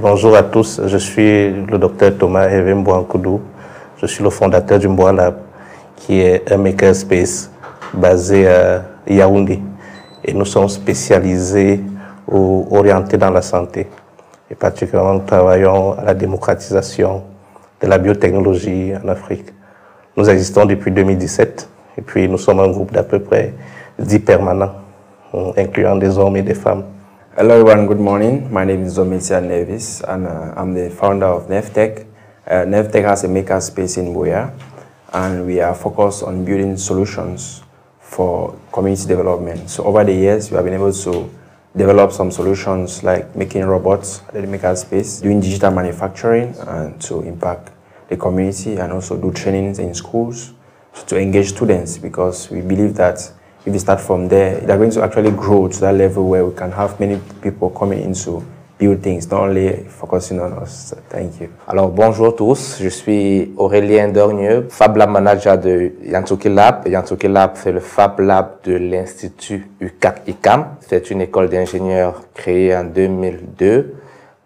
Bonjour à tous, je suis le docteur Thomas Hervé Mbouankoudou. Je suis le fondateur du Mboa Lab, qui est un makerspace basé à Yaoundé. Et nous sommes spécialisés ou orientés dans la santé. Et particulièrement, nous travaillons à la démocratisation de la biotechnologie en Afrique. Nous existons depuis 2017 et puis nous sommes un groupe d'à peu près 10 permanents, incluant des hommes et des femmes. Hello everyone, good morning. My name is Domitia Nevis and uh, I'm the founder of Nevtech. Uh, Nevtech has a maker space in Boya and we are focused on building solutions for community development. So over the years, we have been able to develop some solutions like making robots at the maker space, doing digital manufacturing and to impact the community and also do trainings in schools to engage students because we believe that if we start from there, they're going to actually grow to that level where we can have many people coming into build things, not only focusing on us. Thank you. Alors bonjour tous, je suis Aurélien Dornieux, Fab Lab Manager de Yantuki Lab. Yantuki Lab, c'est le Fab Lab de l'Institut UCAC-ICAM. C'est une école d'ingénieurs créée en 2002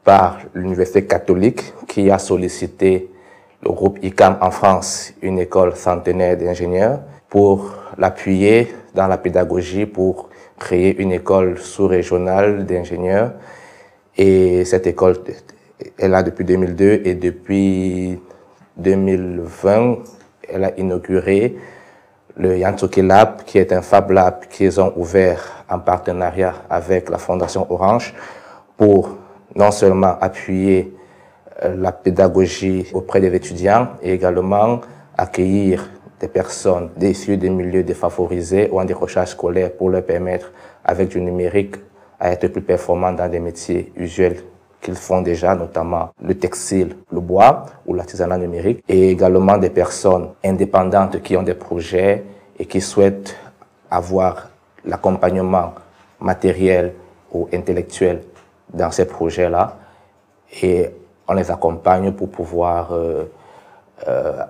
par l'Université catholique qui a sollicité le groupe ICAM en France, une école centenaire d'ingénieurs, pour l'appuyer dans la pédagogie, pour créer une école sous-régionale d'ingénieurs. Et cette école est là depuis 2002 et depuis 2020, elle a inauguré le Yantuki Lab, qui est un Fab Lab qu'ils ont ouvert en partenariat avec la Fondation Orange pour non seulement appuyer euh, la pédagogie auprès des étudiants et également accueillir des personnes issues des milieux défavorisés ou en décrochage scolaire pour leur permettre, avec du numérique, à être plus performants dans des métiers usuels qu'ils font déjà, notamment le textile, le bois ou l'artisanat numérique, et également des personnes indépendantes qui ont des projets et qui souhaitent avoir l'accompagnement matériel ou intellectuel dans ces projets-là. Et on les accompagne pour pouvoir euh, euh,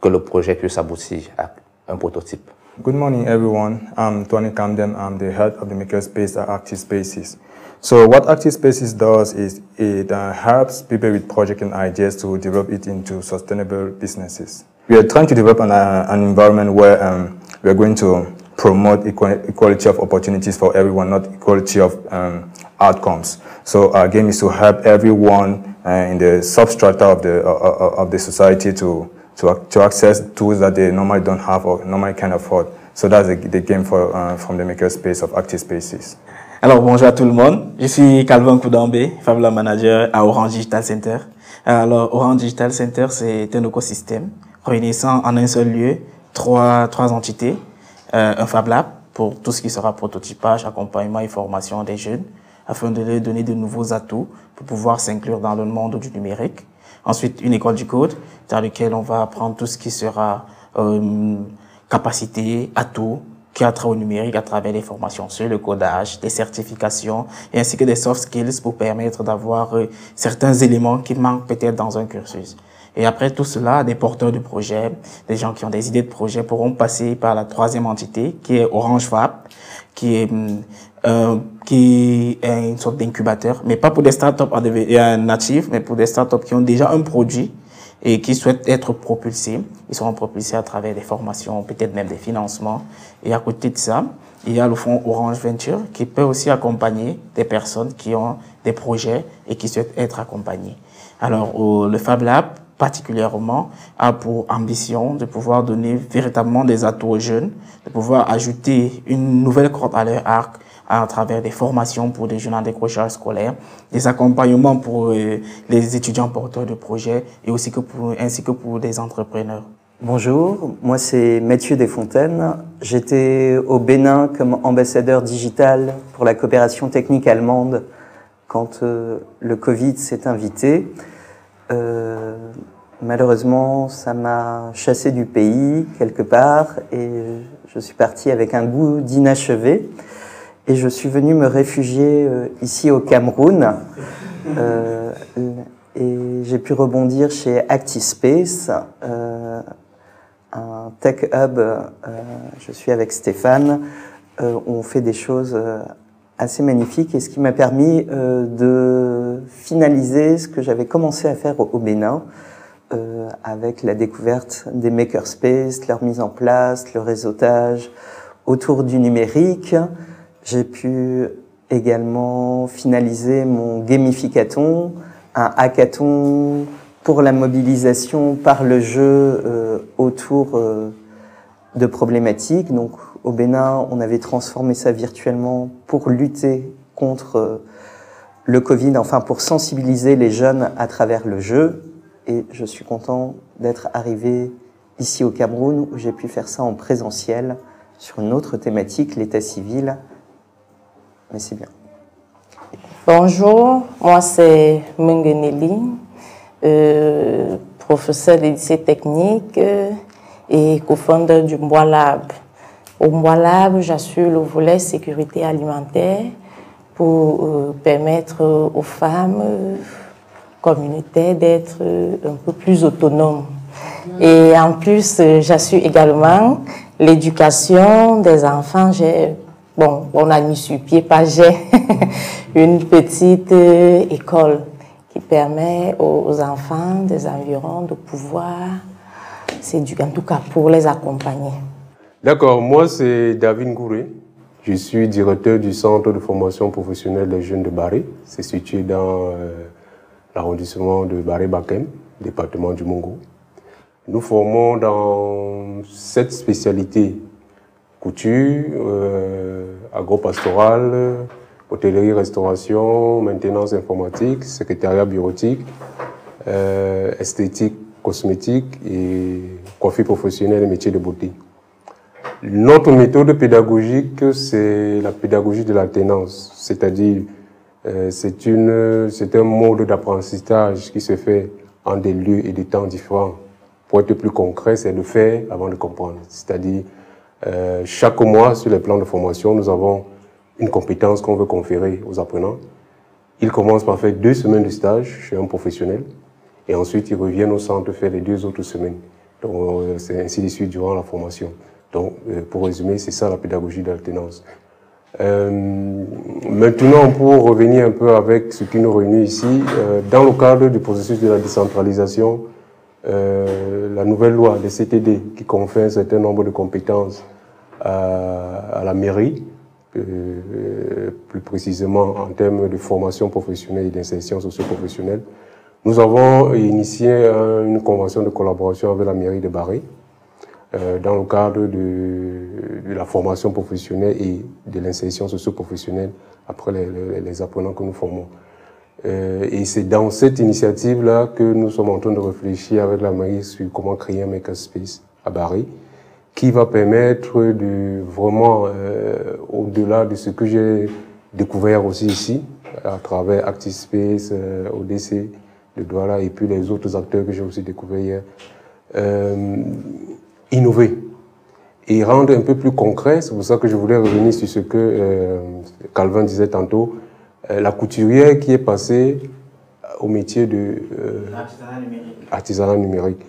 que le projet puisse aboutir à un prototype. Good morning, everyone. I'm Tony Camden. I'm the head of the Makerspace at Active Spaces. So what Active Spaces does is it uh, helps people with project and ideas to develop it into sustainable businesses. We are trying to develop an, uh, an environment where um, we are going to promote equality of opportunities for everyone, not equality of um, outcomes. So our game is to help everyone uh, in the substrata of the, uh, uh, of the society to to, to access tools that they normally don't have or normally can't afford. So that's the, game for, uh, from the makerspace of Active Spaces. Alors bonjour à tout le monde, je suis Calvin Koudambé, Fabula Manager à Orange Digital Center. Alors Orange Digital Center c'est un écosystème réunissant en un seul lieu trois, trois entités, euh, un Fab Lab pour tout ce qui sera prototypage, accompagnement et formation des jeunes, afin de leur donner de nouveaux atouts pour pouvoir s'inclure dans le monde du numérique. Ensuite, une école du code dans laquelle on va apprendre tout ce qui sera euh, capacité, atout, qui a trait au numérique à travers les formations sur le codage, des certifications et ainsi que des soft skills pour permettre d'avoir euh, certains éléments qui manquent peut-être dans un cursus. Et après tout cela, des porteurs de projets, des gens qui ont des idées de projets pourront passer par la troisième entité qui est Orange Fab, qui est euh, qui est une sorte d'incubateur, mais pas pour des startups natifs, mais pour des startups qui ont déjà un produit et qui souhaitent être propulsés. Ils seront propulsés à travers des formations, peut-être même des financements. Et à côté de ça, il y a le fonds Orange Venture qui peut aussi accompagner des personnes qui ont des projets et qui souhaitent être accompagnées. Alors, le Fab Lab, particulièrement, a pour ambition de pouvoir donner véritablement des atouts aux jeunes, de pouvoir ajouter une nouvelle corde à leur arc à travers des formations pour des jeunes en décrochage scolaire, des accompagnements pour euh, les étudiants porteurs de projets et aussi que pour, ainsi que pour des entrepreneurs. Bonjour, moi c'est Mathieu Desfontaines. J'étais au Bénin comme ambassadeur digital pour la coopération technique allemande quand euh, le Covid s'est invité. Euh, malheureusement, ça m'a chassé du pays quelque part et je suis parti avec un goût d'inachevé et je suis venu me réfugier euh, ici au Cameroun. Euh, et j'ai pu rebondir chez ActiSpace, un tech hub. Je suis avec Stéphane. On fait des choses assez magnifique et ce qui m'a permis de finaliser ce que j'avais commencé à faire au, Bénin avec la découverte des makerspaces, leur mise en place, le réseautage autour du numérique. J'ai pu également finaliser mon gamificaton, un hackathon pour la mobilisation par le jeu euh, autour euh, de problématiques. Donc au Bénin, on avait transformé ça virtuellement pour lutter contre euh, le Covid, enfin pour sensibiliser les jeunes à travers le jeu. Et je suis content d'être arrivé ici au Cameroun où j'ai pu faire ça en présentiel sur une autre thématique, l'état civil. Mais c'est bien. Bonjour, moi c'est Mungeneli, euh, professeur de lycée technique euh, et co-founder du Mbois Lab. Au Mbois Lab, j'assure le volet sécurité alimentaire pour euh, permettre aux femmes communautaires d'être un peu plus autonomes. Et en plus, j'assure également l'éducation des enfants. J'ai, bon, on a mis sur pied, pas j'ai, une petite école qui permet aux enfants des environs de pouvoir s'éduquer, en tout cas pour les accompagner. D'accord, moi c'est David Gouré. Je suis directeur du centre de formation professionnelle des jeunes de Barré. C'est situé dans euh, l'arrondissement de Barré-Bakem, département du Mongo. Nous formons dans sept spécialités couture, euh, agro-pastorale, hôtellerie, restauration, maintenance informatique, secrétariat bureautique, euh, esthétique, cosmétique et coiffure professionnelle et métiers de beauté. Notre méthode pédagogique, c'est la pédagogie de l'alternance, c'est-à-dire euh, c'est un mode d'apprentissage qui se fait en des lieux et des temps différents. Pour être plus concret, c'est de faire avant de comprendre. C'est-à-dire, euh, chaque mois, sur les plans de formation, nous avons une compétence qu'on veut conférer aux apprenants. Ils commencent par faire deux semaines de stage chez un professionnel et ensuite ils reviennent au centre faire les deux autres semaines. Donc euh, c'est ainsi de suite durant la formation. Donc euh, pour résumer, c'est ça la pédagogie d'alternance. Euh, maintenant, pour revenir un peu avec ce qui nous réunit ici, dans le cadre du processus de la décentralisation, la nouvelle loi des CTD qui confère un certain nombre de compétences à la mairie euh, plus précisément en termes de formation professionnelle et d'insertion socio-professionnelle. Nous avons initié une convention de collaboration avec la mairie de Barré euh, dans le cadre de, de, la formation professionnelle et de l'insertion socio-professionnelle après les, les, apprenants que nous formons. Euh, et c'est dans cette initiative-là que nous sommes en train de réfléchir avec la mairie sur comment créer un makerspace à Barré qui va permettre de vraiment, euh, au-delà de ce que j'ai découvert aussi ici, à travers ActiveSpace, euh, ODC, le Douala et puis les autres acteurs que j'ai aussi découverts hier, euh, innover et rendre un peu plus concret. C'est pour ça que je voulais revenir sur ce que euh, Calvin disait tantôt. Euh, la couturière qui est passée au métier de numérique. artisanat numérique.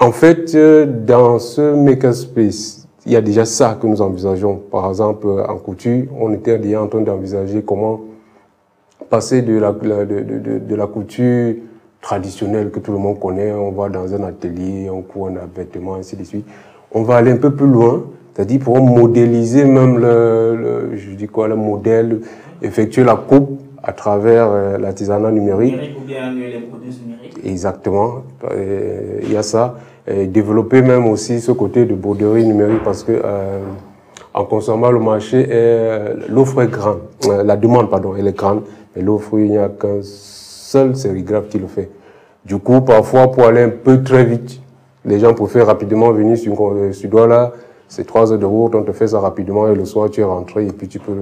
En fait, euh, dans ce makerspace, il y a déjà ça que nous envisageons. Par exemple, en couture, on était déjà en train d'envisager comment passer de la, de, de, de, la couture traditionnelle que tout le monde connaît. On va dans un atelier, on court un vêtement, ainsi de suite. On va aller un peu plus loin, c'est-à-dire pour modéliser même le, je dis quoi, le modèle, effectuer la coupe à travers euh, l'artisanat numérique. Ou bien les produits numériques. Exactement, il y a ça développer même aussi ce côté de broderie numérique parce que euh, en consommant le marché, euh, l'offre est grande, euh, la demande pardon, elle est grande, mais l'offre il n'y a qu'un seul sérigraphe qui le fait. Du coup, parfois pour aller un peu très vite, les gens préfèrent rapidement venir sur, sur Douala, c'est trois heures de route, on te fait ça rapidement et le soir tu es rentré et puis tu peux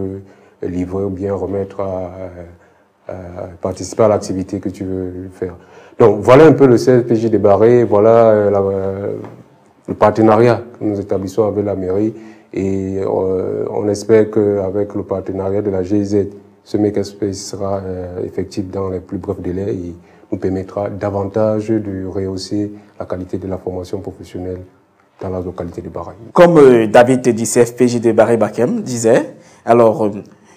livrer ou bien remettre à, à participer à l'activité que tu veux faire. Donc voilà un peu le CSPJ débarré, voilà euh, euh, le partenariat que nous établissons avec la mairie et euh, on espère qu'avec le partenariat de la GIZ, ce makerspace sera effectif dans les plus brefs délais et nous permettra davantage de rehausser la qualité de la formation professionnelle dans la localité de Barré. Comme David du CFPJ de Barré Bakem disait, alors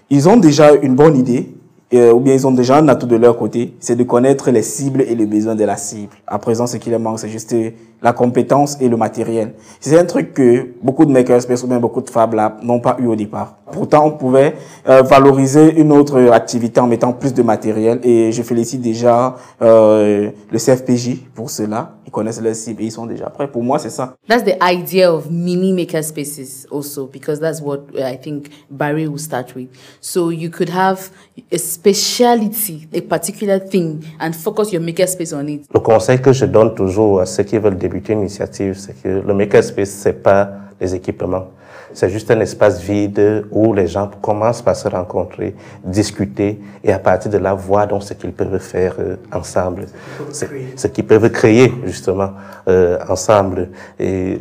ils ont déjà une bonne idée, euh, ou bien ils ont déjà un atout de leur côté, c'est de connaître les cibles et les besoins de la cible. À présent, ce qui leur manque, c'est juste la compétence et le matériel. C'est un truc que beaucoup de makerspace ou bien beaucoup de Fab Labs n'ont pas eu au départ. Pourtant, on pouvait euh, valoriser une autre activité en mettant plus de matériel et je félicite déjà euh, le CFPJ pour cela. Ils connaissent leur cible et ils sont déjà prêts. Pour moi, c'est ça. That's the idea of mini makerspaces also because that's what I think Barry will start with. So you could have a speciality, a particular thing and focus your makerspace on it. Le conseil que je donne toujours à ceux qui veulent débuter une initiative, c'est que le makerspace, c'est pas les équipements. C'est juste un espace vide où les gens commencent par se rencontrer, discuter et à partir de là voir donc ce qu'ils peuvent faire euh, ensemble, ce qu'ils peuvent créer justement euh, ensemble. Et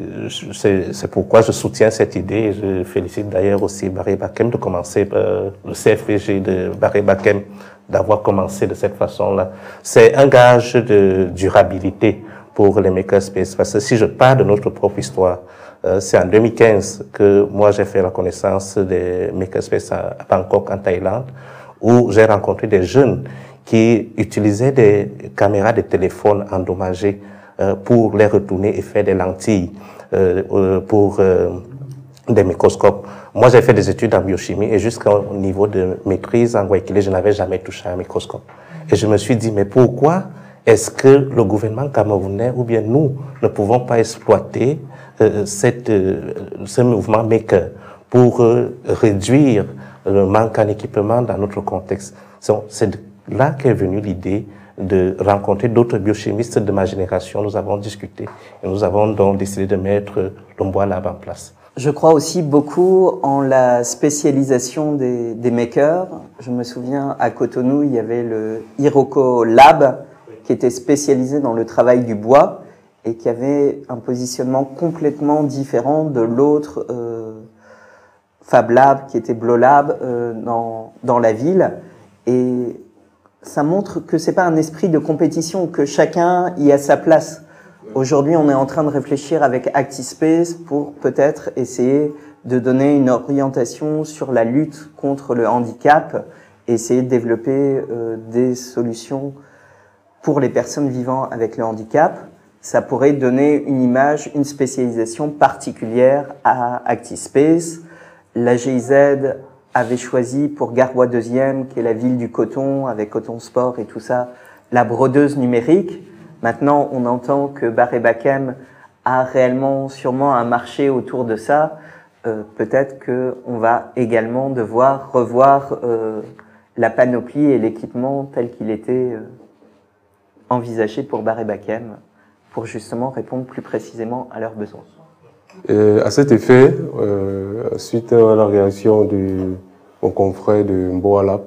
c'est pourquoi je soutiens cette idée. Je félicite d'ailleurs aussi Barry Bakem de commencer euh, le CFPG de Barry Bakem d'avoir commencé de cette façon-là. C'est un gage de durabilité pour les makerspaces parce que si je pars de notre propre histoire, euh, c'est en 2015 que moi j'ai fait la connaissance des makerspaces à Bangkok en Thaïlande, où j'ai rencontré des jeunes qui utilisaient des caméras de téléphone endommagées euh, pour les retourner et faire des lentilles euh, pour des microscopes. Moi, j'ai fait des études en biochimie et jusqu'au niveau de maîtrise en Guayaquil, je n'avais jamais touché un microscope. Et je me suis dit, mais pourquoi est-ce que le gouvernement camerounais ou bien nous ne pouvons pas exploiter euh, cette, euh, ce mouvement maker pour euh, réduire le manque en équipement dans notre contexte? C'est là qu'est venue l'idée de rencontrer d'autres biochimistes de ma génération. Nous avons discuté et nous avons donc décidé de mettre l'Ombois Lab en place. Je crois aussi beaucoup en la spécialisation des, des, makers. Je me souviens à Cotonou, il y avait le Hiroko Lab qui était spécialisé dans le travail du bois et qui avait un positionnement complètement différent de l'autre euh, Fab Lab qui était Blow Lab euh, dans, dans la ville. Et ça montre que c'est pas un esprit de compétition, que chacun y a sa place. Aujourd'hui, on est en train de réfléchir avec ActiSpace pour peut-être essayer de donner une orientation sur la lutte contre le handicap et essayer de développer euh, des solutions pour les personnes vivant avec le handicap ça pourrait donner une image, une spécialisation particulière à ActiSpace. La GIZ avait choisi pour Garoua 2 qui est la ville du coton, avec Coton Sport et tout ça, la brodeuse numérique. Maintenant, on entend que Barré Bakem a réellement sûrement un marché autour de ça. Euh, Peut-être qu'on va également devoir revoir euh, la panoplie et l'équipement tel qu'il était euh, envisagé pour Barré Bakem pour justement répondre plus précisément à leurs besoins. Euh, à cet effet, euh, suite à la réaction de mon confrère de Mboalap,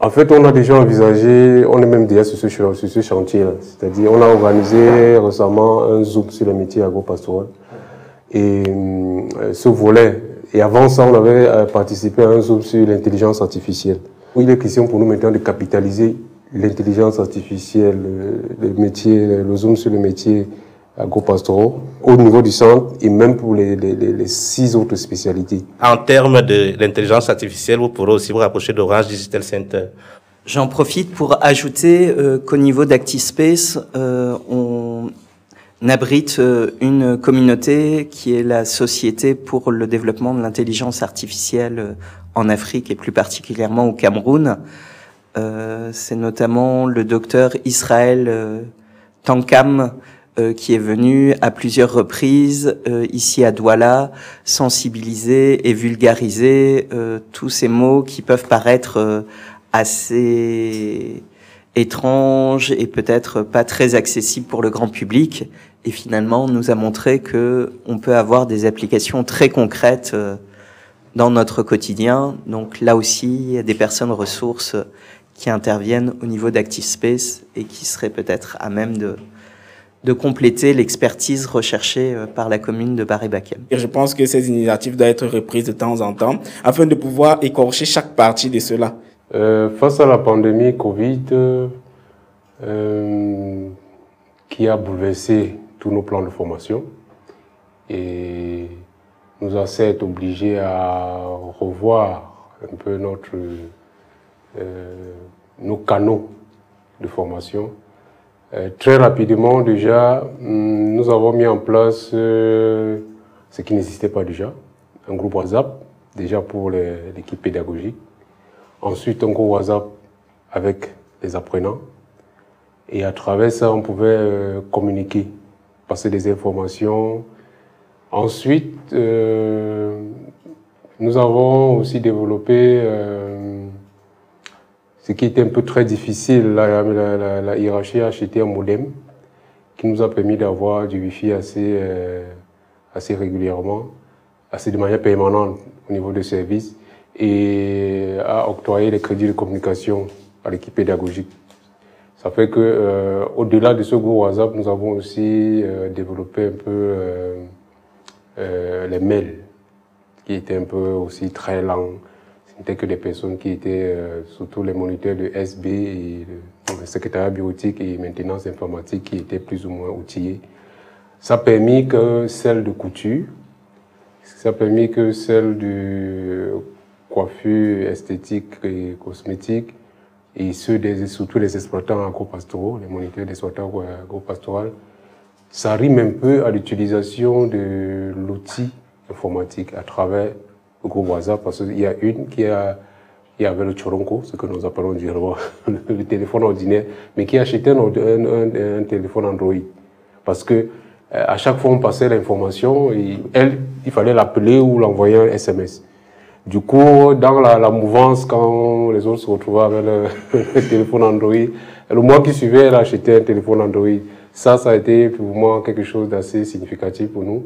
en fait, on a déjà envisagé, on est même déjà sur ce, chantier-là. C'est-à-dire, on a organisé récemment un Zoom sur les métiers agro-pastoraux. Et euh, ce volet, et avant ça, on avait euh, participé à un Zoom sur l'intelligence artificielle. Il est question pour nous maintenant de capitaliser l'intelligence artificielle, le métier, le zoom sur le métier agro-pastoraux au niveau du centre et même pour les, les, les, six autres spécialités. En termes de l'intelligence artificielle, vous pourrez aussi vous rapprocher d'Orange Digital Center. J'en profite pour ajouter euh, qu'au niveau d'ActiSpace, euh, on abrite euh, une communauté qui est la Société pour le développement de l'intelligence artificielle en Afrique et plus particulièrement au Cameroun. Euh, c'est notamment le docteur Israël euh, Tankam euh, qui est venu à plusieurs reprises ici à Douala sensibiliser et vulgariser tous ces mots qui peuvent paraître assez étranges et peut-être pas très accessibles pour le grand public. Et finalement, on nous a montré que on peut avoir des applications très concrètes dans notre quotidien. Donc là aussi, il y a des personnes ressources qui interviennent au niveau d'ActiveSpace et qui seraient peut-être à même de, de compléter l'expertise recherchée euh, par la commune de Baré-Bakem. Et je pense que ces initiatives doivent être reprises de temps en temps afin de pouvoir écorcher chaque partie de cela. Euh, face à la pandémie Covid, euh, qui a bouleversé tous nos plans de formation et nous a certes obligés à revoir un peu notre, nos canaux de formation. très rapidement, déjà, hum, nous avons mis en place ce qui n'existait pas déjà, un groupe WhatsApp, déjà pour l'équipe pédagogique. Ensuite, un groupe WhatsApp avec les apprenants. Et à travers ça, on pouvait euh, communiquer, passer des informations. Ensuite, euh, nous avons aussi développé euh, ce qui était un peu très difficile. La, hiérarchie a acheté un modem qui nous a permis d'avoir du Wi-Fi assez, assez régulièrement, assez de manière permanente au niveau des services et a octroyé les crédits de communication à l'équipe pédagogique. Ça fait que, euh, au-delà de ce groupe WhatsApp, nous avons aussi euh, développé un peu euh, les mails, qui étaient un peu aussi très lents. C'était que des personnes qui étaient surtout les moniteurs de SB et le, secrétariat bureautique et maintenance informatique qui étaient plus ou moins outillés. Ça a permis que celle de couture, ça a permis que celle de coiffure esthétique et cosmétique et ceux des, surtout les exploitants agro-pastoraux, les moniteurs d'exploitants agro-pastoraux, ça rime un peu à l'utilisation de l'outil informatique à travers le groupe WhatsApp, parce qu'il y a une qui a il y avait le Choronko, ce que nous appelons du le téléphone ordinaire, mais qui a acheté un, un, téléphone Android. Parce que euh, à chaque fois on passait l'information, elle, il fallait l'appeler ou l'envoyer un SMS. Du coup, dans la, mouvance, quand les autres se retrouvaient avec le, téléphone Android, le mois qui suivait, elle a acheté un téléphone Android. Ça, ça a été pour moi quelque chose d'assez significatif pour nous.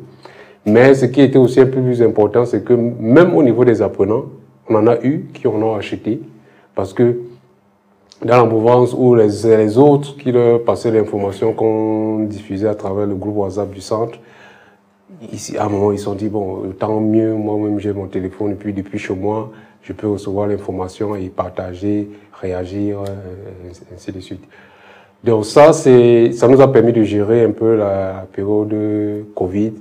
Mais ce qui était aussi un peu plus important, c'est que même au niveau des apprenants, on en a eu qui en ont acheté. Parce que dans la mouvance où les, autres qui leur passaient l'information qu'on diffusait à travers le groupe WhatsApp du centre, ici, à un moment, ils se sont dit, bon, tant mieux, moi-même, j'ai mon téléphone, et puis depuis chez moi, je peux recevoir l'information et partager, réagir, euh, ainsi de suite. Donc ça, ça nous a permis de gérer un peu la période de Covid.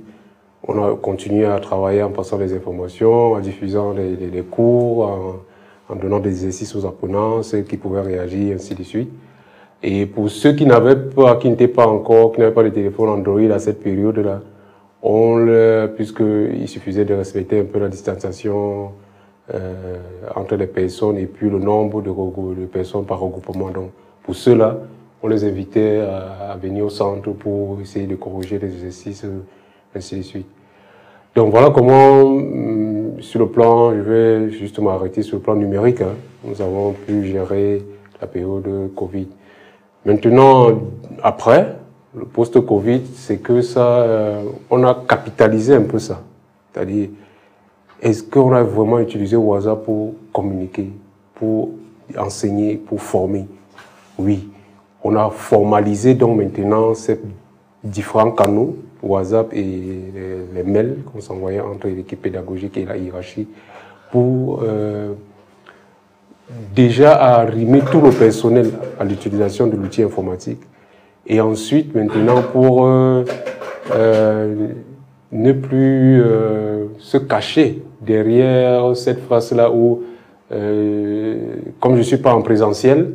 On a continué à travailler en passant les informations, en diffusant les, cours, en, donnant des exercices aux apprenants, ceux qui pouvaient réagir, ainsi de suite. Et pour ceux qui n'avaient pas, qui n'étaient pas encore, qui n'avaient pas de téléphone Android à cette période-là, on puisqu'il suffisait de respecter un peu la distanciation euh, entre les personnes et puis le nombre de, personnes par regroupement. Donc, pour ceux-là, on les invitait à, venir au centre pour essayer de corriger les exercices, ainsi de suite. Donc voilà comment, hum, sur le plan, je vais justement arrêter sur le plan numérique, hein, nous avons pu gérer la période de Covid. Maintenant, après, le post-Covid, c'est que ça, euh, on a capitalisé un peu ça. C'est-à-dire, est-ce qu'on a vraiment utilisé WhatsApp pour communiquer, pour enseigner, pour former? Oui. On a formalisé donc maintenant ces différents canaux, WhatsApp et les, mails qu'on s'envoyait entre l'équipe pédagogique et la hiérarchie, pour euh, déjà arrimer tout le personnel à l'utilisation de l'outil informatique et ensuite, maintenant, pour euh, euh, ne plus se cacher derrière cette face-là où, comme je ne suis pas en présentiel,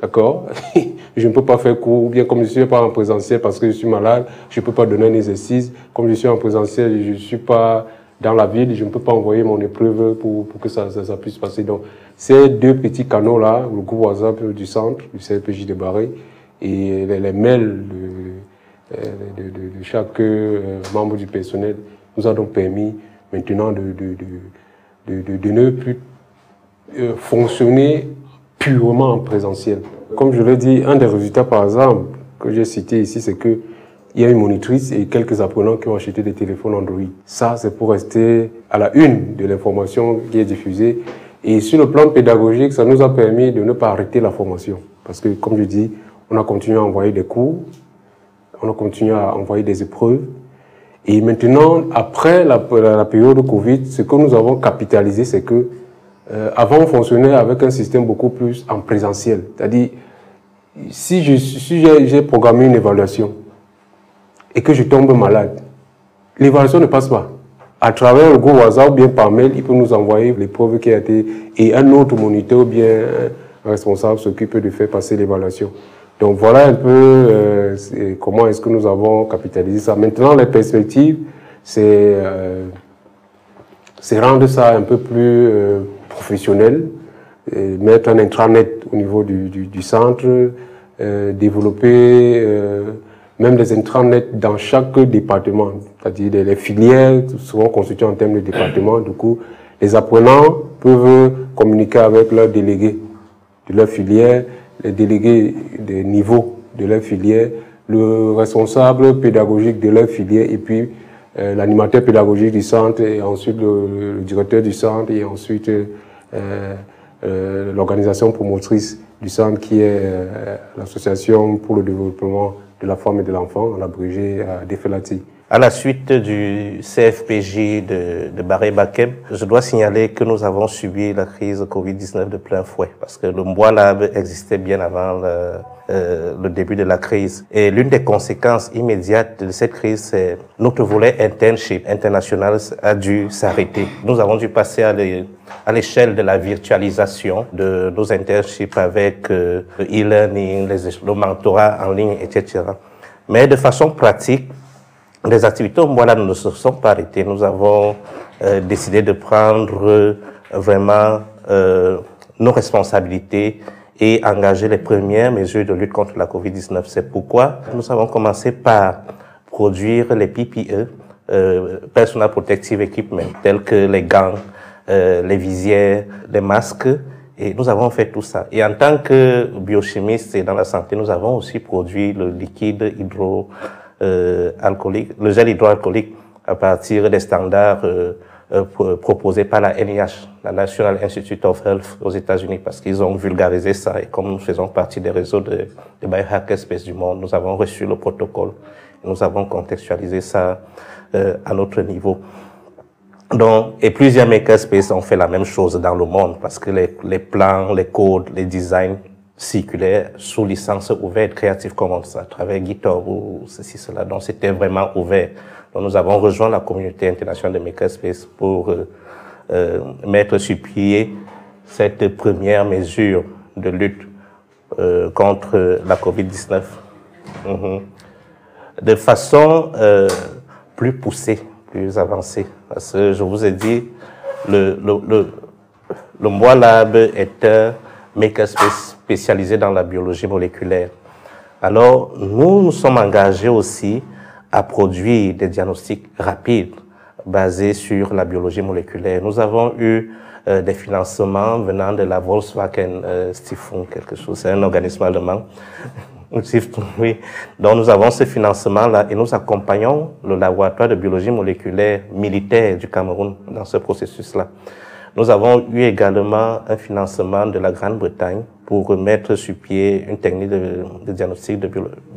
d'accord, je ne peux pas faire cours, ou bien comme je ne suis pas en présentiel parce que je suis malade, je ne peux pas donner un exercice, comme je suis en présentiel, je ne suis pas dans la ville, je ne peux pas envoyer mon épreuve pour, que ça, puisse passer. Donc, ces deux petits canaux-là, le groupe WhatsApp du centre, du CLPJ de Barré, et les, mails euh, de, de, chaque euh, membre du personnel nous a donc permis maintenant de, de ne plus euh, fonctionner purement en présentiel. Comme je l'ai dit, un des résultats, par exemple, que j'ai cité ici, c'est que il y a une monitrice et quelques apprenants qui ont acheté des téléphones Android. Ça, c'est pour rester à la une de l'information qui est diffusée. Et sur le plan pédagogique, ça nous a permis de ne pas arrêter la formation. Parce que, comme je dis, on a continué à envoyer des cours, on a continué à envoyer des épreuves. Et maintenant, après la, période de Covid, ce que nous avons capitalisé, c'est que euh, avant on fonctionnait avec un système beaucoup plus en présentiel. C'est-à-dire, si j'ai programmé une évaluation et que je tombe malade, l'évaluation ne passe pas. à travers le groupe WhatsApp ou bien par mail, il peut nous envoyer l'épreuve qui a été et un autre moniteur ou bien un responsable s'occupe de faire passer l'évaluation. Donc voilà un peu euh, comment est-ce que nous avons capitalisé ça. Maintenant, les perspectives, c'est euh, rendre ça un peu plus euh, mettre un intranet au niveau du, centre, euh, développer même des intranets dans chaque département, c'est-à-dire les filières souvent constituées en termes de département. Du coup, les apprenants peuvent communiquer avec leurs délégués de leur filière, les délégués des niveaux de leur filière, le responsable pédagogique de leur filière et puis euh, l'animateur pédagogique du centre et ensuite le, directeur du centre et ensuite euh, euh, l'organisation promotrice du centre qui est l'association pour le développement de la femme et de l'enfant, l'abrégé Defelati. À la suite du CFPJ de, de Barré Bakem, je dois signaler que nous avons subi la crise Covid-19 de plein fouet parce que le Mbois Lab existait bien avant le, euh, le début de la crise. Et l'une des conséquences immédiates de cette crise, c'est notre volet internship international a dû s'arrêter. Nous avons dû passer à l'échelle de la virtualisation de nos internships avec euh, le e-learning, le mentorat en ligne, etc. Mais de façon pratique, les activités au Mboila ne se sont pas arrêtées. Nous avons euh, décidé de prendre euh, vraiment euh, nos responsabilités et engager les premières mesures de lutte contre la COVID-19. C'est pourquoi nous avons commencé par produire les PPE, euh, Personal Protective Equipment, tels que les gants, euh, les visières, les masques, et nous avons fait tout ça. Et en tant que biochimiste et dans la santé, nous avons aussi produit le liquide hydro alcoolique, le gel hydroalcoolique à partir des standards euh, euh, proposés par la NIH, la National Institute of Health aux États-Unis, parce qu'ils ont vulgarisé ça. Et comme nous faisons partie des réseaux de, de biohackerspace du monde, nous avons reçu le protocole. Nous avons contextualisé ça euh, à notre niveau. Donc, et plusieurs makerspaces ont fait la même chose dans le monde parce que les, les plans, les codes, les designs circulaire sous licence ouverte Creative Commons à travers GitHub ou ceci, cela. Donc c'était vraiment ouvert. Donc nous avons rejoint la communauté internationale de Makerspace pour euh, euh, mettre sur pied cette première mesure de lutte euh, contre la COVID-19. Mhm. De façon euh, plus poussée, plus avancée. Parce que je vous ai dit, le, le, le, le est un makerspace spécialisé dans la biologie moléculaire. Alors, nous nous sommes engagés aussi à produire des diagnostics rapides basés sur la biologie moléculaire. Nous avons eu euh, des financements venant de la Volkswagen euh, Stiftung, quelque chose, c'est un organisme allemand. oui. Donc nous avons ce financement-là et nous accompagnons le laboratoire de biologie moléculaire militaire du Cameroun dans ce processus-là. Nous avons eu également un financement de la Grande-Bretagne pour mettre sur pied une technique de, diagnostic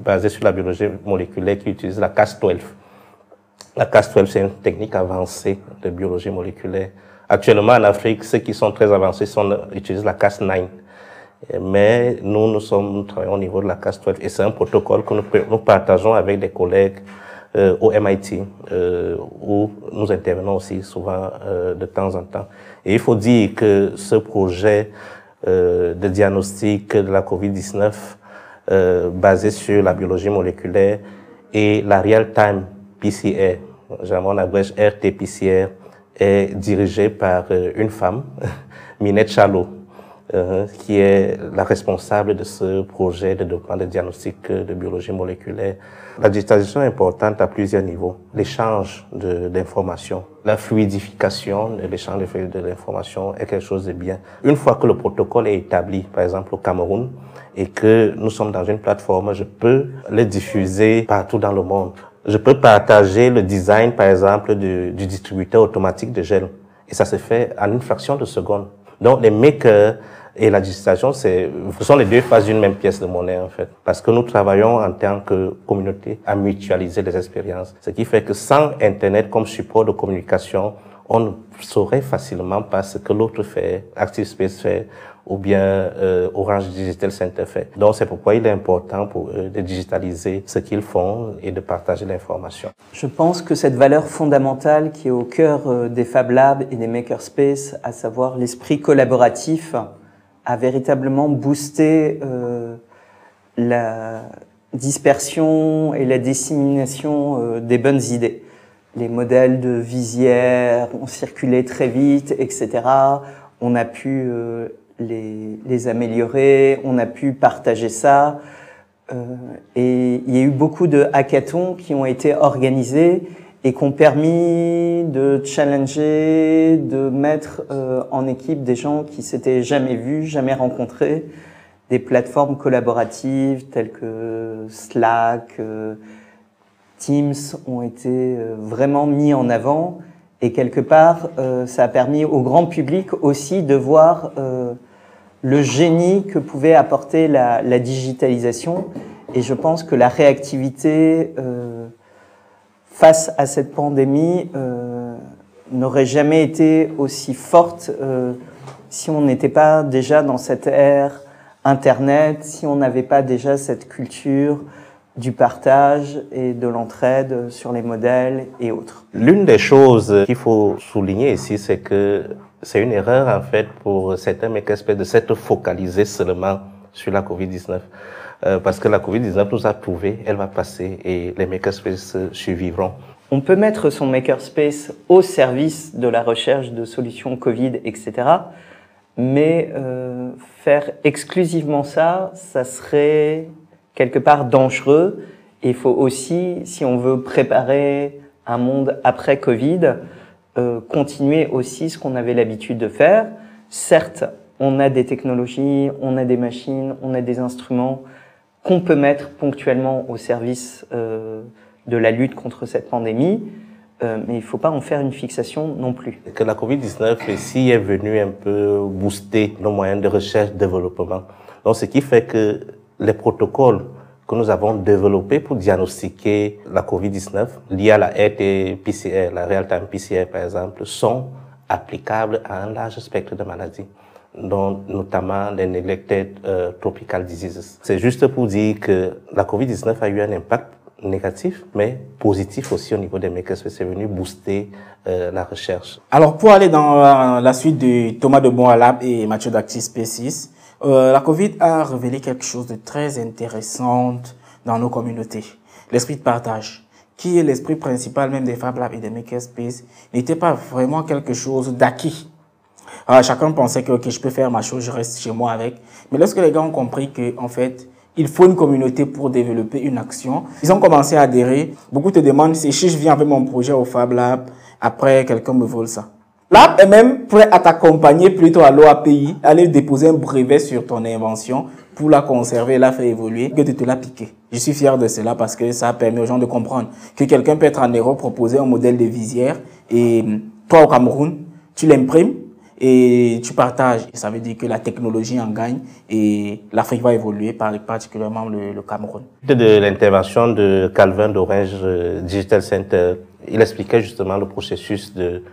basée sur la biologie moléculaire qui utilise la Cas12. La Cas12, c'est une technique avancée de biologie moléculaire. Actuellement, en Afrique, ceux qui sont très avancés utilisent la Cas9. Mais nous, nous sommes, nous travaillons au niveau de la Cas12 et c'est un protocole que nous partageons avec des collègues euh, au MIT, euh, où nous intervenons aussi souvent euh, de temps en temps. Et il faut dire que ce projet euh, de diagnostic de la COVID-19 euh, basé sur la biologie moléculaire et la real-time PCR, jamais on RT-PCR, est dirigé par euh, une femme, Minette Chalot. Euh, qui est la responsable de ce projet de développement de diagnostic de biologie moléculaire. La digitalisation est importante à plusieurs niveaux. L'échange d'informations, la fluidification de l'échange de l'information est quelque chose de bien. Une fois que le protocole est établi, par exemple au Cameroun, et que nous sommes dans une plateforme, je peux le diffuser partout dans le monde. Je peux partager le design, par exemple, du, du distributeur automatique de gel. Et ça se fait en une fraction de seconde. Donc, les makers et la digitalisation, ce sont les deux faces d'une même pièce de monnaie, en fait. Parce que nous travaillons en tant que communauté à mutualiser les expériences. Ce qui fait que sans Internet comme support de communication, on ne saurait facilement pas ce que l'autre fait, ActiveSpace fait, ou bien euh, Orange Digital Center fait. Donc c'est pourquoi il est important pour eux de digitaliser ce qu'ils font et de partager l'information. Je pense que cette valeur fondamentale qui est au cœur euh, des Fab Labs et des Makerspace, à savoir l'esprit collaboratif, a véritablement boosté euh, la dispersion et la dissémination euh, des bonnes idées. Les modèles de visière ont circulé très vite, etc. On a pu euh, les, les, améliorer, on a pu partager ça. Euh, et il y a eu beaucoup de hackathons qui ont été organisés et qui ont permis de challenger, de mettre euh, en équipe des gens qui s'étaient jamais vus, jamais rencontrés, des plateformes collaboratives telles que Slack, euh, Teams ont été euh, vraiment mis en avant. Et quelque part euh, ça a permis au grand public aussi de voir le génie que pouvait apporter la, la, digitalisation. Et je pense que la réactivité euh, face à cette pandémie euh, n'aurait jamais été aussi forte euh, si on n'était pas déjà dans cette ère Internet, si on n'avait pas déjà cette culture du partage et de l'entraide sur les modèles et autres. L'une des choses qu'il faut souligner ici, c'est que c'est une erreur en fait pour certains makerspaces de s'être focalisés seulement sur la COVID-19. Euh, parce que la COVID-19 nous a prouvé, elle va passer et les makerspaces survivront. On peut mettre son makerspace au service de la recherche de solutions Covid, etc. Mais euh, faire exclusivement ça, ça serait quelque part dangereux. Il faut aussi, si on veut préparer un monde après Covid, euh, continuer aussi ce qu'on avait l'habitude de faire. Certes, on a des technologies, on a des machines, on a des instruments qu'on peut mettre ponctuellement au service euh, de la lutte contre cette pandémie, euh, mais il ne faut pas en faire une fixation non plus. Que la Covid-19 ici est venue un peu booster nos moyens de recherche-développement. Donc, ce qui fait que les protocoles que nous avons développés pour diagnostiquer la COVID-19, liés à la RT-PCR, la Real-Time PCR par exemple, sont applicables à un large spectre de maladies dont notamment les neglected euh, tropical diseases. C'est juste pour dire que la COVID-19 a eu un impact négatif, mais positif aussi au niveau des makerspaces. C'est venu booster euh, la recherche. Alors, pour aller dans la, la suite de Thomas de Bonalab et Mathieu d'Active Species, euh, la COVID a révélé quelque chose de très intéressant dans nos communautés. L'esprit de partage, qui est l'esprit principal même des Fab Labs et des Makerspaces, n'était pas vraiment quelque chose d'acquis alors, ah, chacun pensait que ok, je peux faire ma chose, je reste chez moi avec. Mais lorsque les gars ont compris que en fait, il faut une communauté pour développer une action, ils ont commencé à adhérer. Beaucoup te demandent si je viens avec mon projet au Fab Lab, après quelqu'un me vole ça. Lab est même prêt à t'accompagner plutôt à l'OAPI, aller déposer un brevet sur ton invention pour la conserver, la faire évoluer, que de te la piquer. Je suis fier de cela parce que ça a permis aux gens de comprendre que quelqu'un peut être en Europe, proposer un modèle de visière et toi au Cameroun, tu l'imprimes, et tu partages. Ça veut dire que la technologie en gagne et l'Afrique va évoluer, particulièrement le, le Cameroun. De l'intervention de Calvin d'Orange euh, Digital Center, il expliquait justement le processus de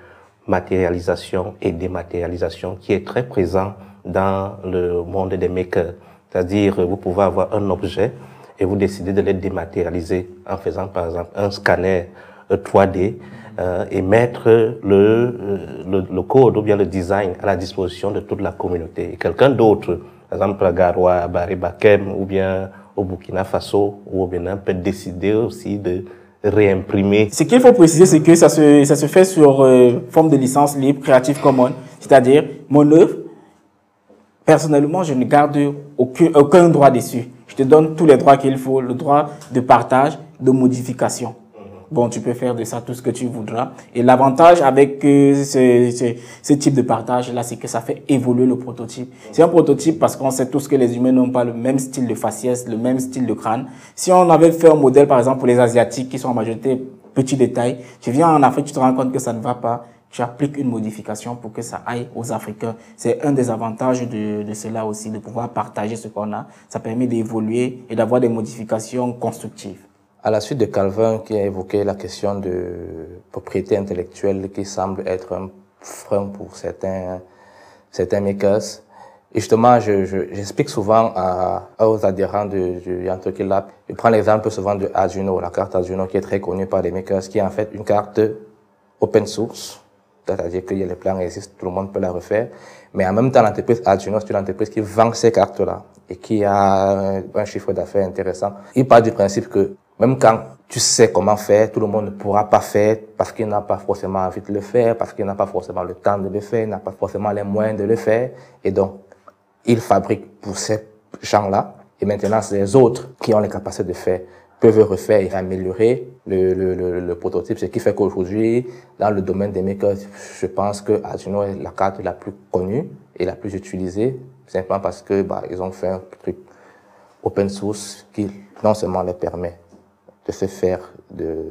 matérialisation et dématérialisation qui est très présent dans le monde des makers. C'est-à-dire, vous pouvez avoir un objet et vous décidez de le dématérialiser en faisant par exemple un scanner 3D euh, et mettre le, le, le, code ou bien le design à la disposition de toute la communauté. Quelqu'un d'autre, par exemple à Garoua, à Baribakem ou bien au Burkina Faso ou au Bénin peut décider aussi de réimprimer. Ce qu'il faut préciser, c'est que ça se, ça se fait sur euh, forme de licence libre, Creative Commons, c'est-à-dire mon œuvre, personnellement, je ne garde aucun, aucun droit dessus. Je te donne tous les droits qu'il faut, le droit de partage, de modification bon, tu peux faire de ça tout ce que tu voudras. Et l'avantage avec euh, ce, type de partage-là, c'est que ça fait évoluer le prototype. C'est un prototype parce qu'on sait tous que les humains n'ont pas le même style de faciès, le même style de crâne. Si on avait fait un modèle, par exemple, pour les Asiatiques qui sont en majorité petits détails, tu viens en Afrique, tu te rends compte que ça ne va pas, tu appliques une modification pour que ça aille aux Africains. C'est un des avantages de cela aussi, de pouvoir partager ce qu'on a. Ça permet d'évoluer et d'avoir des modifications constructives. À la suite de Calvin qui a évoqué la question de propriété intellectuelle qui semble être un frein pour certains, certains makers, et justement, j'explique je, souvent à, aux adhérents de, du Yantoki Lab, je prends l'exemple souvent de Arduino, la carte Arduino qui est très connue par les makers, qui est en fait une carte open source, c'est-à-dire que les plans existent, tout le monde peut la refaire, mais en même temps, l'entreprise Arduino, c'est une entreprise qui vend ces cartes-là et qui a un chiffre d'affaires intéressant. Il part du principe que même quand tu sais comment faire, tout le monde ne pourra pas faire parce qu'il n'a pas forcément envie de le faire, parce qu'il n'a pas forcément le temps de le faire, n'a pas forcément les moyens de le faire. Et donc, il fabrique pour ces gens-là. Et maintenant, c'est les autres qui ont les capacités de faire peuvent refaire et améliorer le, le, le, prototype. Ce qui fait qu'aujourd'hui, dans le domaine des makers, je pense que Arduino est la carte la plus connue et la plus utilisée, simplement parce que bah, ils ont fait un truc open source qui non seulement les permet de se faire de,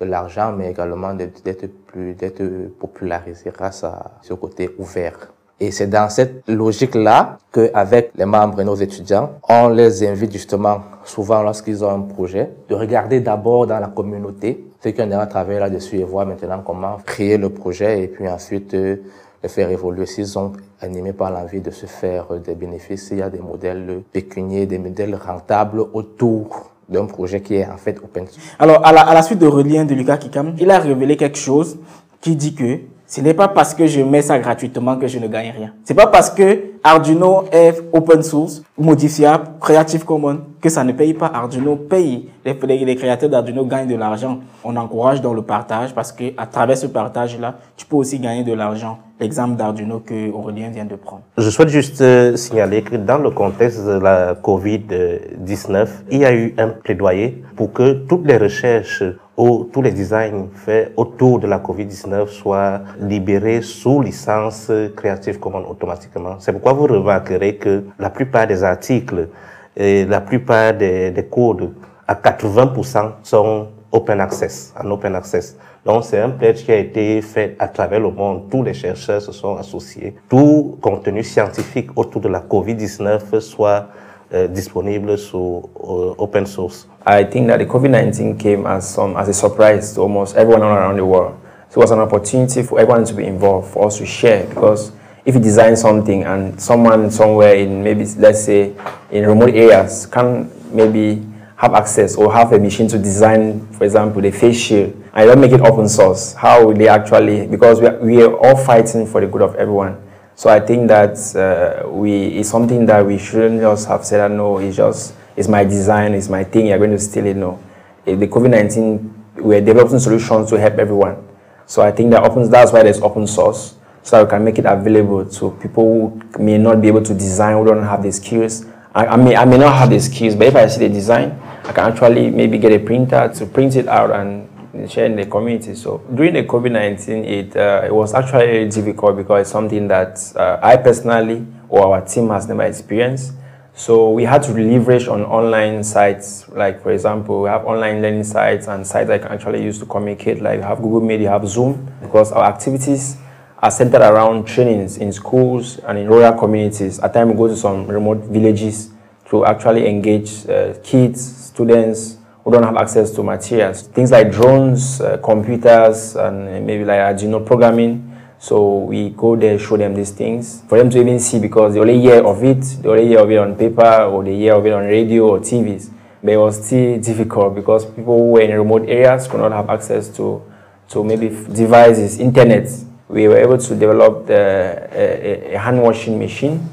de l'argent, mais également d'être plus d'être popularisé grâce à ce côté ouvert. Et c'est dans cette logique-là qu'avec les membres et nos étudiants, on les invite justement, souvent lorsqu'ils ont un projet, de regarder d'abord dans la communauté ce qu'on a travaillé là-dessus et voir maintenant comment créer le projet et puis ensuite euh, le faire évoluer. S'ils sont animés par l'envie de se faire des bénéfices, il y a des modèles pécuniers, des modèles rentables autour d'un projet qui est en fait open source. Alors, à la, à la suite de Relien de Lucas Kikam, il a révélé quelque chose qui dit que ce n'est pas parce que je mets ça gratuitement que je ne gagne rien. C'est pas parce que Arduino est open source, modifiable, Creative Commons, que ça ne paye pas. Arduino paye. Les, créateurs d'Arduino gagnent de l'argent. On encourage dans le partage parce que à travers ce partage-là, tu peux aussi gagner de l'argent. L'exemple d'Arduino que Aurélien vient de prendre. Je souhaite juste euh, signaler que dans le contexte de la COVID-19, il y a eu un plaidoyer pour que toutes les recherches où tous les designs faits autour de la COVID-19 soient libérés sous licence Creative Commons automatiquement. C'est pourquoi vous remarquerez que la plupart des articles et la plupart des, des codes, à 80%, sont open access, en open access. Donc c'est un pledge qui a été fait à travers le monde. Tous les chercheurs se sont associés. Tout contenu scientifique autour de la COVID-19 soit uh, disponible sur uh, open source. I think that the COVID-19 came as some as a surprise to almost everyone around the world. So it was an opportunity for everyone to be involved, for us to share, because if you design something and someone somewhere in maybe let's say in remote areas can maybe have access or have a machine to design, for example, the face shield, and don't make it open source, how will they actually? Because we are, we are all fighting for the good of everyone. So I think that uh, we it's something that we shouldn't just have said, no, it's just it's my design, it's my thing. You're going to steal it. No, the COVID nineteen, we're developing solutions to help everyone. So I think that open that's why there's open source, so that we can make it available to people who may not be able to design, who don't have the skills. I, I may I may not have the skills, but if I see the design, I can actually maybe get a printer to print it out and share in the community. So during the COVID-19, it, uh, it was actually difficult because it's something that uh, I personally or our team has never experienced. So we had to leverage on online sites, like for example, we have online learning sites and sites I can actually use to communicate, like you have Google Meet, you have Zoom, because our activities are centered around trainings in schools and in rural communities. At times we go to some remote villages to actually engage uh, kids, students, who don't have access to materials. Things like drones, uh, computers, and maybe like Arduino programming. So we go there, show them these things for them to even see because they only hear of it, they only hear of it on paper or they hear of it on radio or TVs. But it was still difficult because people who were in remote areas could not have access to, to maybe devices, internet. We were able to develop the, a, a hand washing machine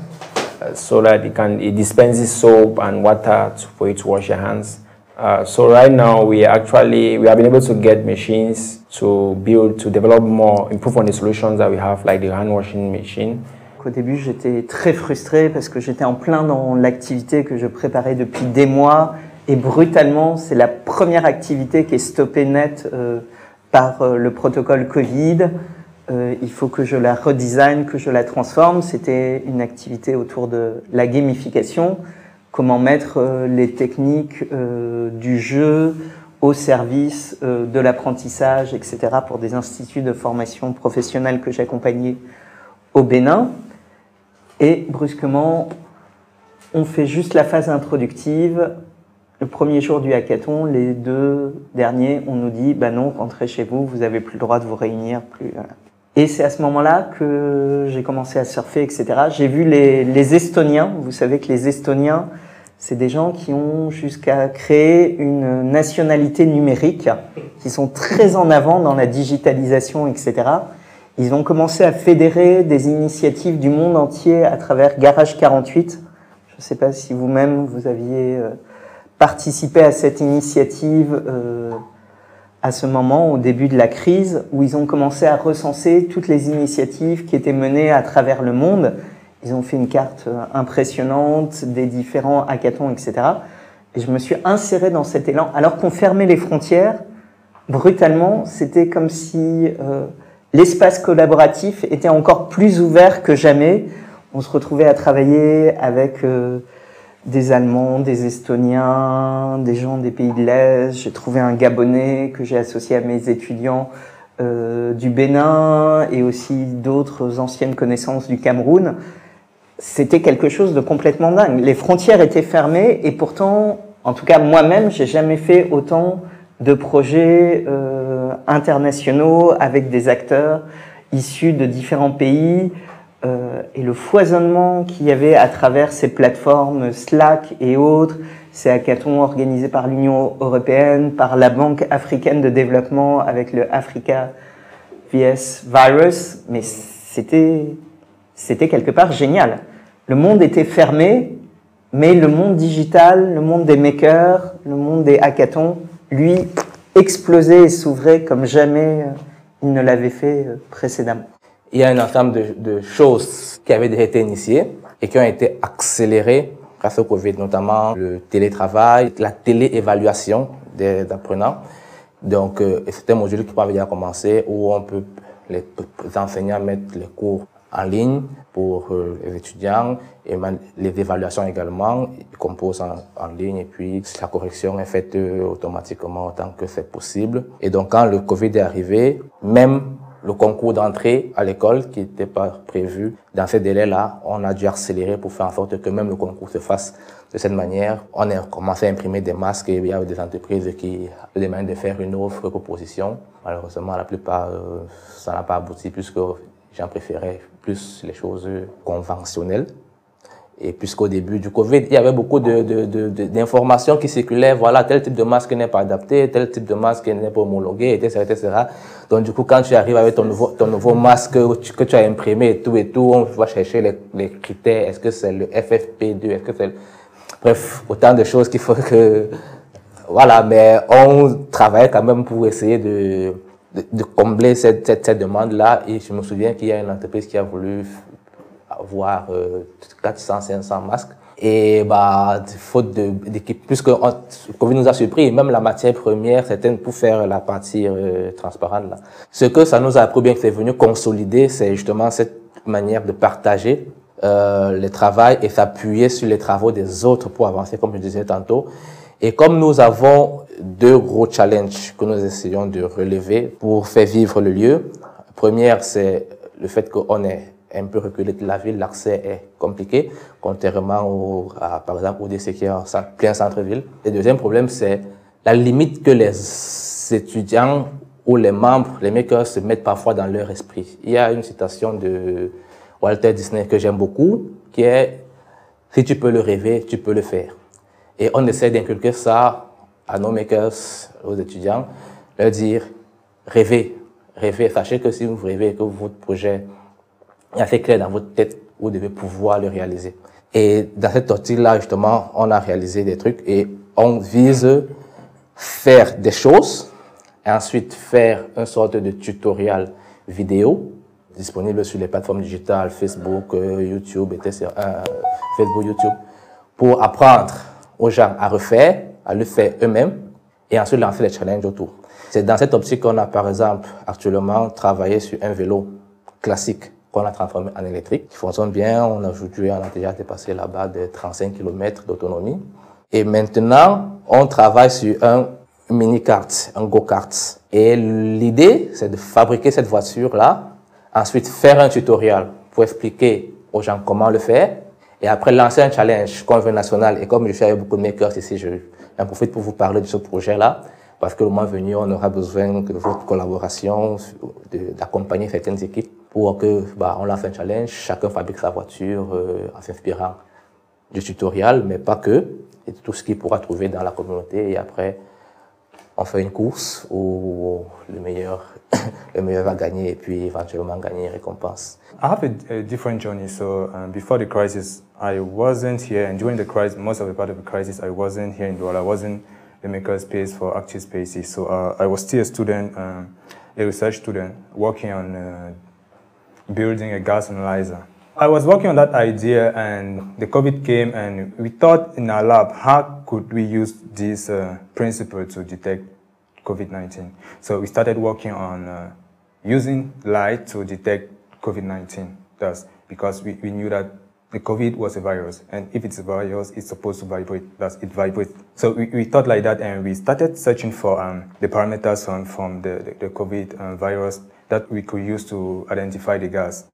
uh, so that it can it dispenses soap and water to, for you to wash your hands. Uh, so right now we actually we have been able to get machines to build to develop more improve on the solutions that we have like the hand washing machine. Au début, j'étais très frustré parce que j'étais en plein dans l'activité que je préparais depuis des mois et brutalement, c'est la première activité qui est stoppée net euh, par euh, le protocole Covid. Euh, il faut que je la redesign, que je la transforme. C'était une activité autour de la gamification comment mettre euh, les techniques euh, du jeu au service euh, de l'apprentissage, etc., pour des instituts de formation professionnelle que j'accompagnais au Bénin. Et brusquement, on fait juste la phase introductive, Le premier jour du hackathon, les deux derniers, on nous dit, bah non, rentrez chez vous, vous avez plus le droit de vous réunir, plus. Et c'est à ce moment-là que j'ai commencé à surfer, etc. J'ai vu les, les Estoniens. Vous savez que les Estoniens, c'est des gens qui ont jusqu'à créer une nationalité numérique, qui sont très en avant dans la digitalisation, etc. Ils ont commencé à fédérer des initiatives du monde entier à travers Garage 48. Je ne sais pas si vous-même vous aviez euh, participé à cette initiative euh, à ce moment, au début de la crise, où ils ont commencé à recenser toutes les initiatives qui étaient menées à travers le monde. Ils ont fait une carte euh, impressionnante des différents hackathons, etc. Et je me suis inséré dans cet élan. Alors qu'on fermait les frontières, brutalement, c'était comme si euh, l'espace collaboratif était encore plus ouvert que jamais. On se retrouvait à travailler avec euh, des Allemands, des Estoniens, des gens des pays de l'Est. J'ai trouvé un Gabonais que j'ai associé à mes étudiants euh, du Bénin et aussi d'autres anciennes connaissances du Cameroun. C'était quelque chose de complètement dingue. Les frontières étaient fermées et pourtant, en tout cas moi-même, j'ai jamais fait autant de projets euh, internationaux avec des acteurs issus de différents pays euh, et le foisonnement qu'il y avait à travers ces plateformes Slack et autres, ces hackathons organisés par l'Union européenne, par la Banque africaine de développement avec le Africa VS Virus, mais c'était c'était quelque part génial. Le monde était fermé, mais le monde digital, le monde des makers, le monde des hackathons, lui, explosait et s'ouvrait comme jamais euh, il ne l'avait fait euh, précédemment. Il y a un ensemble de, choses qui avaient été initiées et qui ont été accélérées grâce au Covid, notamment le télétravail, la téléévaluation des apprenants. Donc, euh, c'est un module qui avait déjà commencé où on peut, les enseignants mettre les cours en ligne pour euh, les étudiants et les évaluations également, composent en, ligne et puis la correction est faite euh, automatiquement autant que c'est possible. Et donc quand le Covid est arrivé, même le concours d'entrée à l'école qui n'était pas prévu dans ces délais-là, on a dû accélérer pour faire en sorte que même le concours se fasse de cette manière. On a commencé à imprimer des masques et il y a des entreprises qui des de faire une offre proposition. Malheureusement, la plupart, euh, ça n'a pas abouti puisque J'en préférais plus les choses conventionnelles. Et puisqu'au début du Covid, il y avait beaucoup d'informations de, de, qui circulaient, voilà, tel type de masque n'est pas adapté, tel type de masque n'est pas homologué, etc., etc. Donc du coup, quand tu arrives avec ton nouveau, ton nouveau masque que tu, as imprimé et tout et tout, on va chercher les, critères. Est-ce que c'est le FFP2 Est-ce que c'est... Bref, autant de choses qu'il faut que... Voilà, mais on travaille quand même pour essayer de de, combler cette, cette, cette demande-là. Et je me souviens qu'il y a une entreprise qui a voulu avoir euh, 400, 500 masques. Et bah, faute d'équipe, puisque on, le Covid nous a surpris, même la matière première, c'était pour faire la partie euh, transparente. Là. Ce que ça nous a appris bien que c'est venu consolider, c'est justement cette manière de partager euh, les travaux et s'appuyer sur les travaux des autres pour avancer, comme je disais tantôt. Et comme nous avons deux gros challenges que nous essayons de relever pour faire vivre le lieu, première, c'est le fait qu'on est un peu reculé de la ville, l'accès est compliqué, contrairement à, par exemple, au DC qui est en plein centre-ville. Et deuxième problème, c'est la limite que les étudiants ou les membres, les makers se mettent parfois dans leur esprit. Il y a une citation de Walter Disney que j'aime beaucoup, qui est « Si tu peux le rêver, tu peux le faire ». Et on essaie d'inculquer ça à nos makers, aux étudiants, leur dire rêvez, rêvez. Sachez que si vous rêvez que votre projet est assez clair dans votre tête, vous devez pouvoir le réaliser. Et dans cette optique-là, justement, on a réalisé des trucs et on vise faire des choses et ensuite faire une sorte de tutoriel vidéo disponible sur les plateformes digitales, Facebook, euh, YouTube, etc., euh, Facebook, YouTube, pour apprendre aux gens à refaire, à le faire eux-mêmes et ensuite lancer les challenges autour. C'est dans cette optique qu'on a par exemple actuellement travaillé sur un vélo classique qu'on a transformé en électrique, qui fonctionne bien. On a aujourd'hui, on a déjà dépassé là-bas de 35 km d'autonomie. Et maintenant, on travaille sur un mini-kart, un go-kart. Et l'idée, c'est de fabriquer cette voiture-là, ensuite faire un tutoriel pour expliquer aux gens comment le faire, et après lancer un challenge comme national, et comme je fais avec beaucoup de makers ici, je, j'en profite pour vous parler de ce projet-là, parce que le mois venu, on aura besoin de votre collaboration, d'accompagner certaines équipes pour que, bah, on lance un challenge, chacun fabrique sa voiture euh, en s'inspirant du tutoriel, mais pas que, et tout ce qu'il pourra trouver dans la communauté. Et après, on fait une course où le meilleur, le meilleur va gagner et puis éventuellement gagner une récompense. I have a, a different journey. So um, before the crisis, I wasn't here, and during the crisis, most of the part of the crisis, I wasn't here in Douala. I wasn't the maker space for active spaces. So uh, I was still a student, um, a research student, working on uh, building a gas analyzer. I was working on that idea and the COVID came and we thought in our lab, how could we use this uh, principle to detect COVID-19? So we started working on uh, using light to detect COVID-19. That's because we, we knew that the COVID was a virus, and if it's a virus, it's supposed to vibrate. That's it vibrates. So we, we thought like that, and we started searching for um, the parameters on, from the, the, the COVID uh, virus that we could use to identify the gas.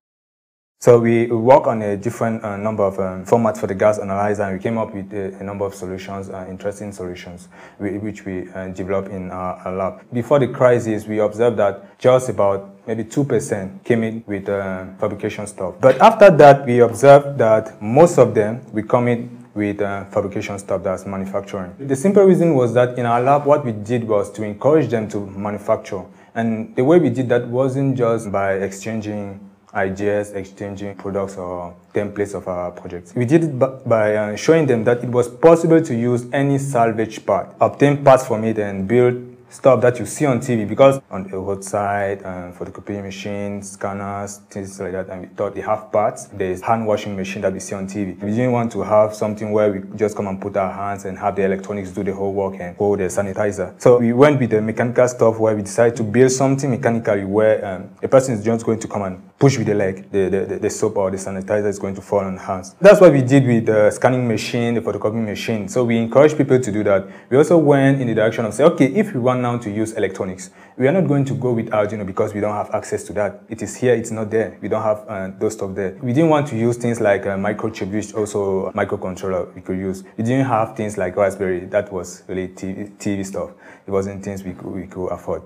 So we work on a different uh, number of um, formats for the gas analyzer and we came up with a, a number of solutions, uh, interesting solutions, which we uh, developed in our, our, lab. Before the crisis, we observed that just about maybe 2% came in with uh, fabrication stuff. But after that, we observed that most of them will come in with uh, fabrication stuff that's manufacturing. The simple reason was that in our lab, what we did was to encourage them to manufacture. And the way we did that wasn't just by exchanging ideas, exchanging products or templates of our projects. We did it by uh, showing them that it was possible to use any salvage part, obtain parts from it and build stuff that you see on TV because on the roadside, um, photocopying machines, scanners, things like that, and we thought they have parts. There's hand washing machine that we see on TV. We didn't want to have something where we just come and put our hands and have the electronics do the whole work and hold the sanitizer. So we went with the mechanical stuff where we decided to build something mechanically where um, a person is just going to come and push with the leg. The, the, the soap or the sanitizer is going to fall on hands. That's what we did with the scanning machine, the photocopying machine. So we encourage people to do that. We also went in the direction of say, okay, if we want now to use electronics. We are not going to go with Arduino because we don't have access to that. It is here, it's not there. We don't have uh, those stuff there. We didn't want to use things like uh, microchip, which also microcontroller we could use. We didn't have things like Raspberry. That was really TV, TV stuff. It wasn't things we could, we could afford.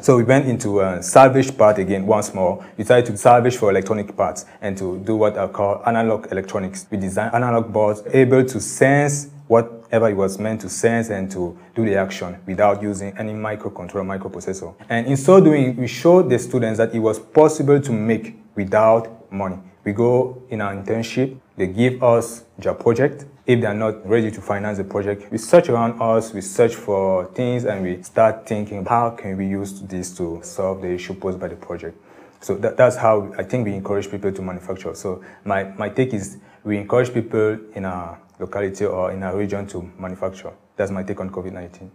So we went into a salvage part again once more. We tried to salvage for electronic parts and to do what I call analog electronics. We designed analog boards able to sense whatever it was meant to sense and to do the action without using any microcontroller, microprocessor. And in so doing, we showed the students that it was possible to make without money. We go in our internship, they give us their project. If they're not ready to finance the project, we search around us, we search for things, and we start thinking, how can we use this to solve the issue posed by the project? So that, that's how I think we encourage people to manufacture. So my, my take is we encourage people in our locality or in a region to manufacture. That's my take on COVID-19.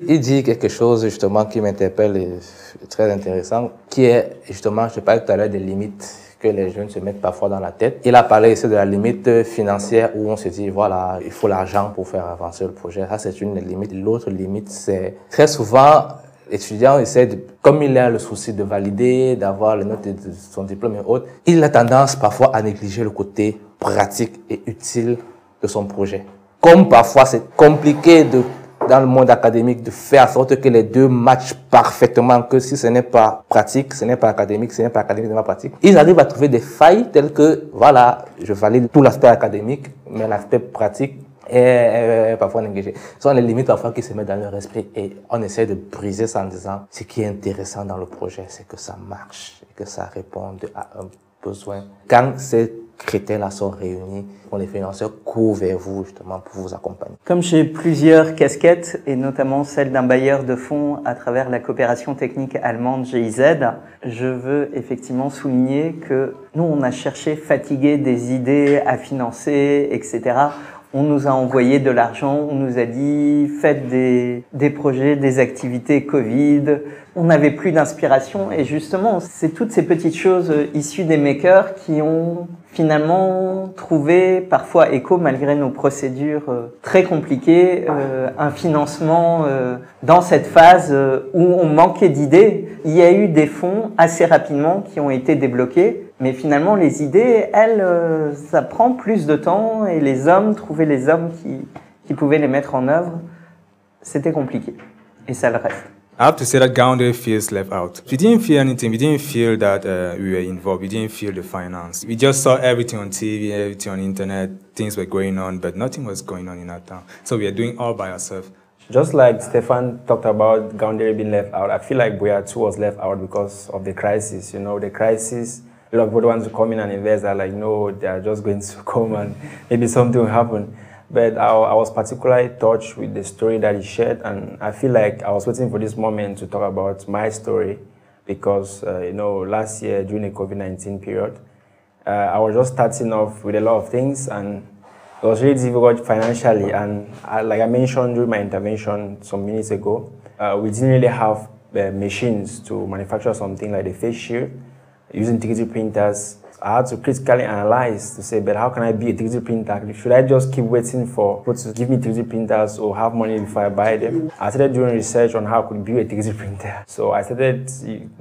Il dit quelque chose justement qui m'interpelle et très intéressant, qui est justement, je parlais tout à l'heure des limites que les jeunes se mettent parfois dans la tête. Il a parlé ici de la limite financière où on se dit, voilà, il faut l'argent pour faire avancer le projet. Ça, c'est une limite. L'autre limite, c'est très souvent, l'étudiant essaie de, comme il a le souci de valider, d'avoir les notes de son diplôme et autres, il a tendance parfois à négliger le côté pratique et utile de son projet. Comme parfois c'est compliqué de, dans le monde académique de faire en sorte que les deux matchent parfaitement, que si ce n'est pas pratique, ce n'est pas académique, ce n'est pas académique, ce n'est pas pratique, ils arrivent à trouver des failles telles que, voilà, je valide tout l'aspect académique, mais l'aspect pratique est parfois négligé. Ce sont les limites parfois qui se mettent dans leur esprit et on essaie de briser ça en disant ce qui est intéressant dans le projet, c'est que ça marche et que ça réponde à un besoin. Quand c'est critères-là sont réunis, les financeurs courent vers vous justement pour vous accompagner. Comme j'ai plusieurs casquettes, et notamment celle d'un bailleur de fonds à travers la coopération technique allemande GIZ, je veux effectivement souligner que nous, on a cherché fatiguer des idées à financer, etc. On nous a envoyé de l'argent, on nous a dit faites des, des projets, des activités Covid, on n'avait plus d'inspiration. Et justement, c'est toutes ces petites choses euh, issues des makers qui ont finalement trouvé parfois écho malgré nos procédures euh, très compliquées, euh, un financement dans cette phase où on manquait d'idées. Il y a eu des fonds assez rapidement qui ont été débloqués. Mais finalement, les idées, elles, ça prend plus de temps et les hommes, trouver les hommes qui, qui pouvaient les mettre en œuvre, c'était compliqué. Et ça le reste. I have to say that Gounder feels left out. We didn't feel anything. We didn't feel that uh, we were involved. We didn't feel the finance. We just saw everything on TV, everything on internet. Things were going on, but nothing was going on in our town. So we are doing all by ourselves. Just like Stefan talked about Gounder being left out, I feel like Boya too was left out because of the crisis. You know, the crisis. A lot of people want to come in and invest are like, no, they are just going to come and maybe something will happen. But I, I, was particularly touched with the story that he shared, and I feel like I was waiting for this moment to talk about my story because, uh, you know, last year during the COVID 19 period, uh, I was just starting off with a lot of things, and it was really difficult financially. And I, like I mentioned during my intervention some minutes ago, uh, we didn't really have uh, machines to manufacture something like the face shield using 3D printers I had to critically analyze to say, but how can I be a 3D printer? Should I just keep waiting for people to give me 3D printers or have money before I buy them? I started doing research on how I could build a 3D printer. So I started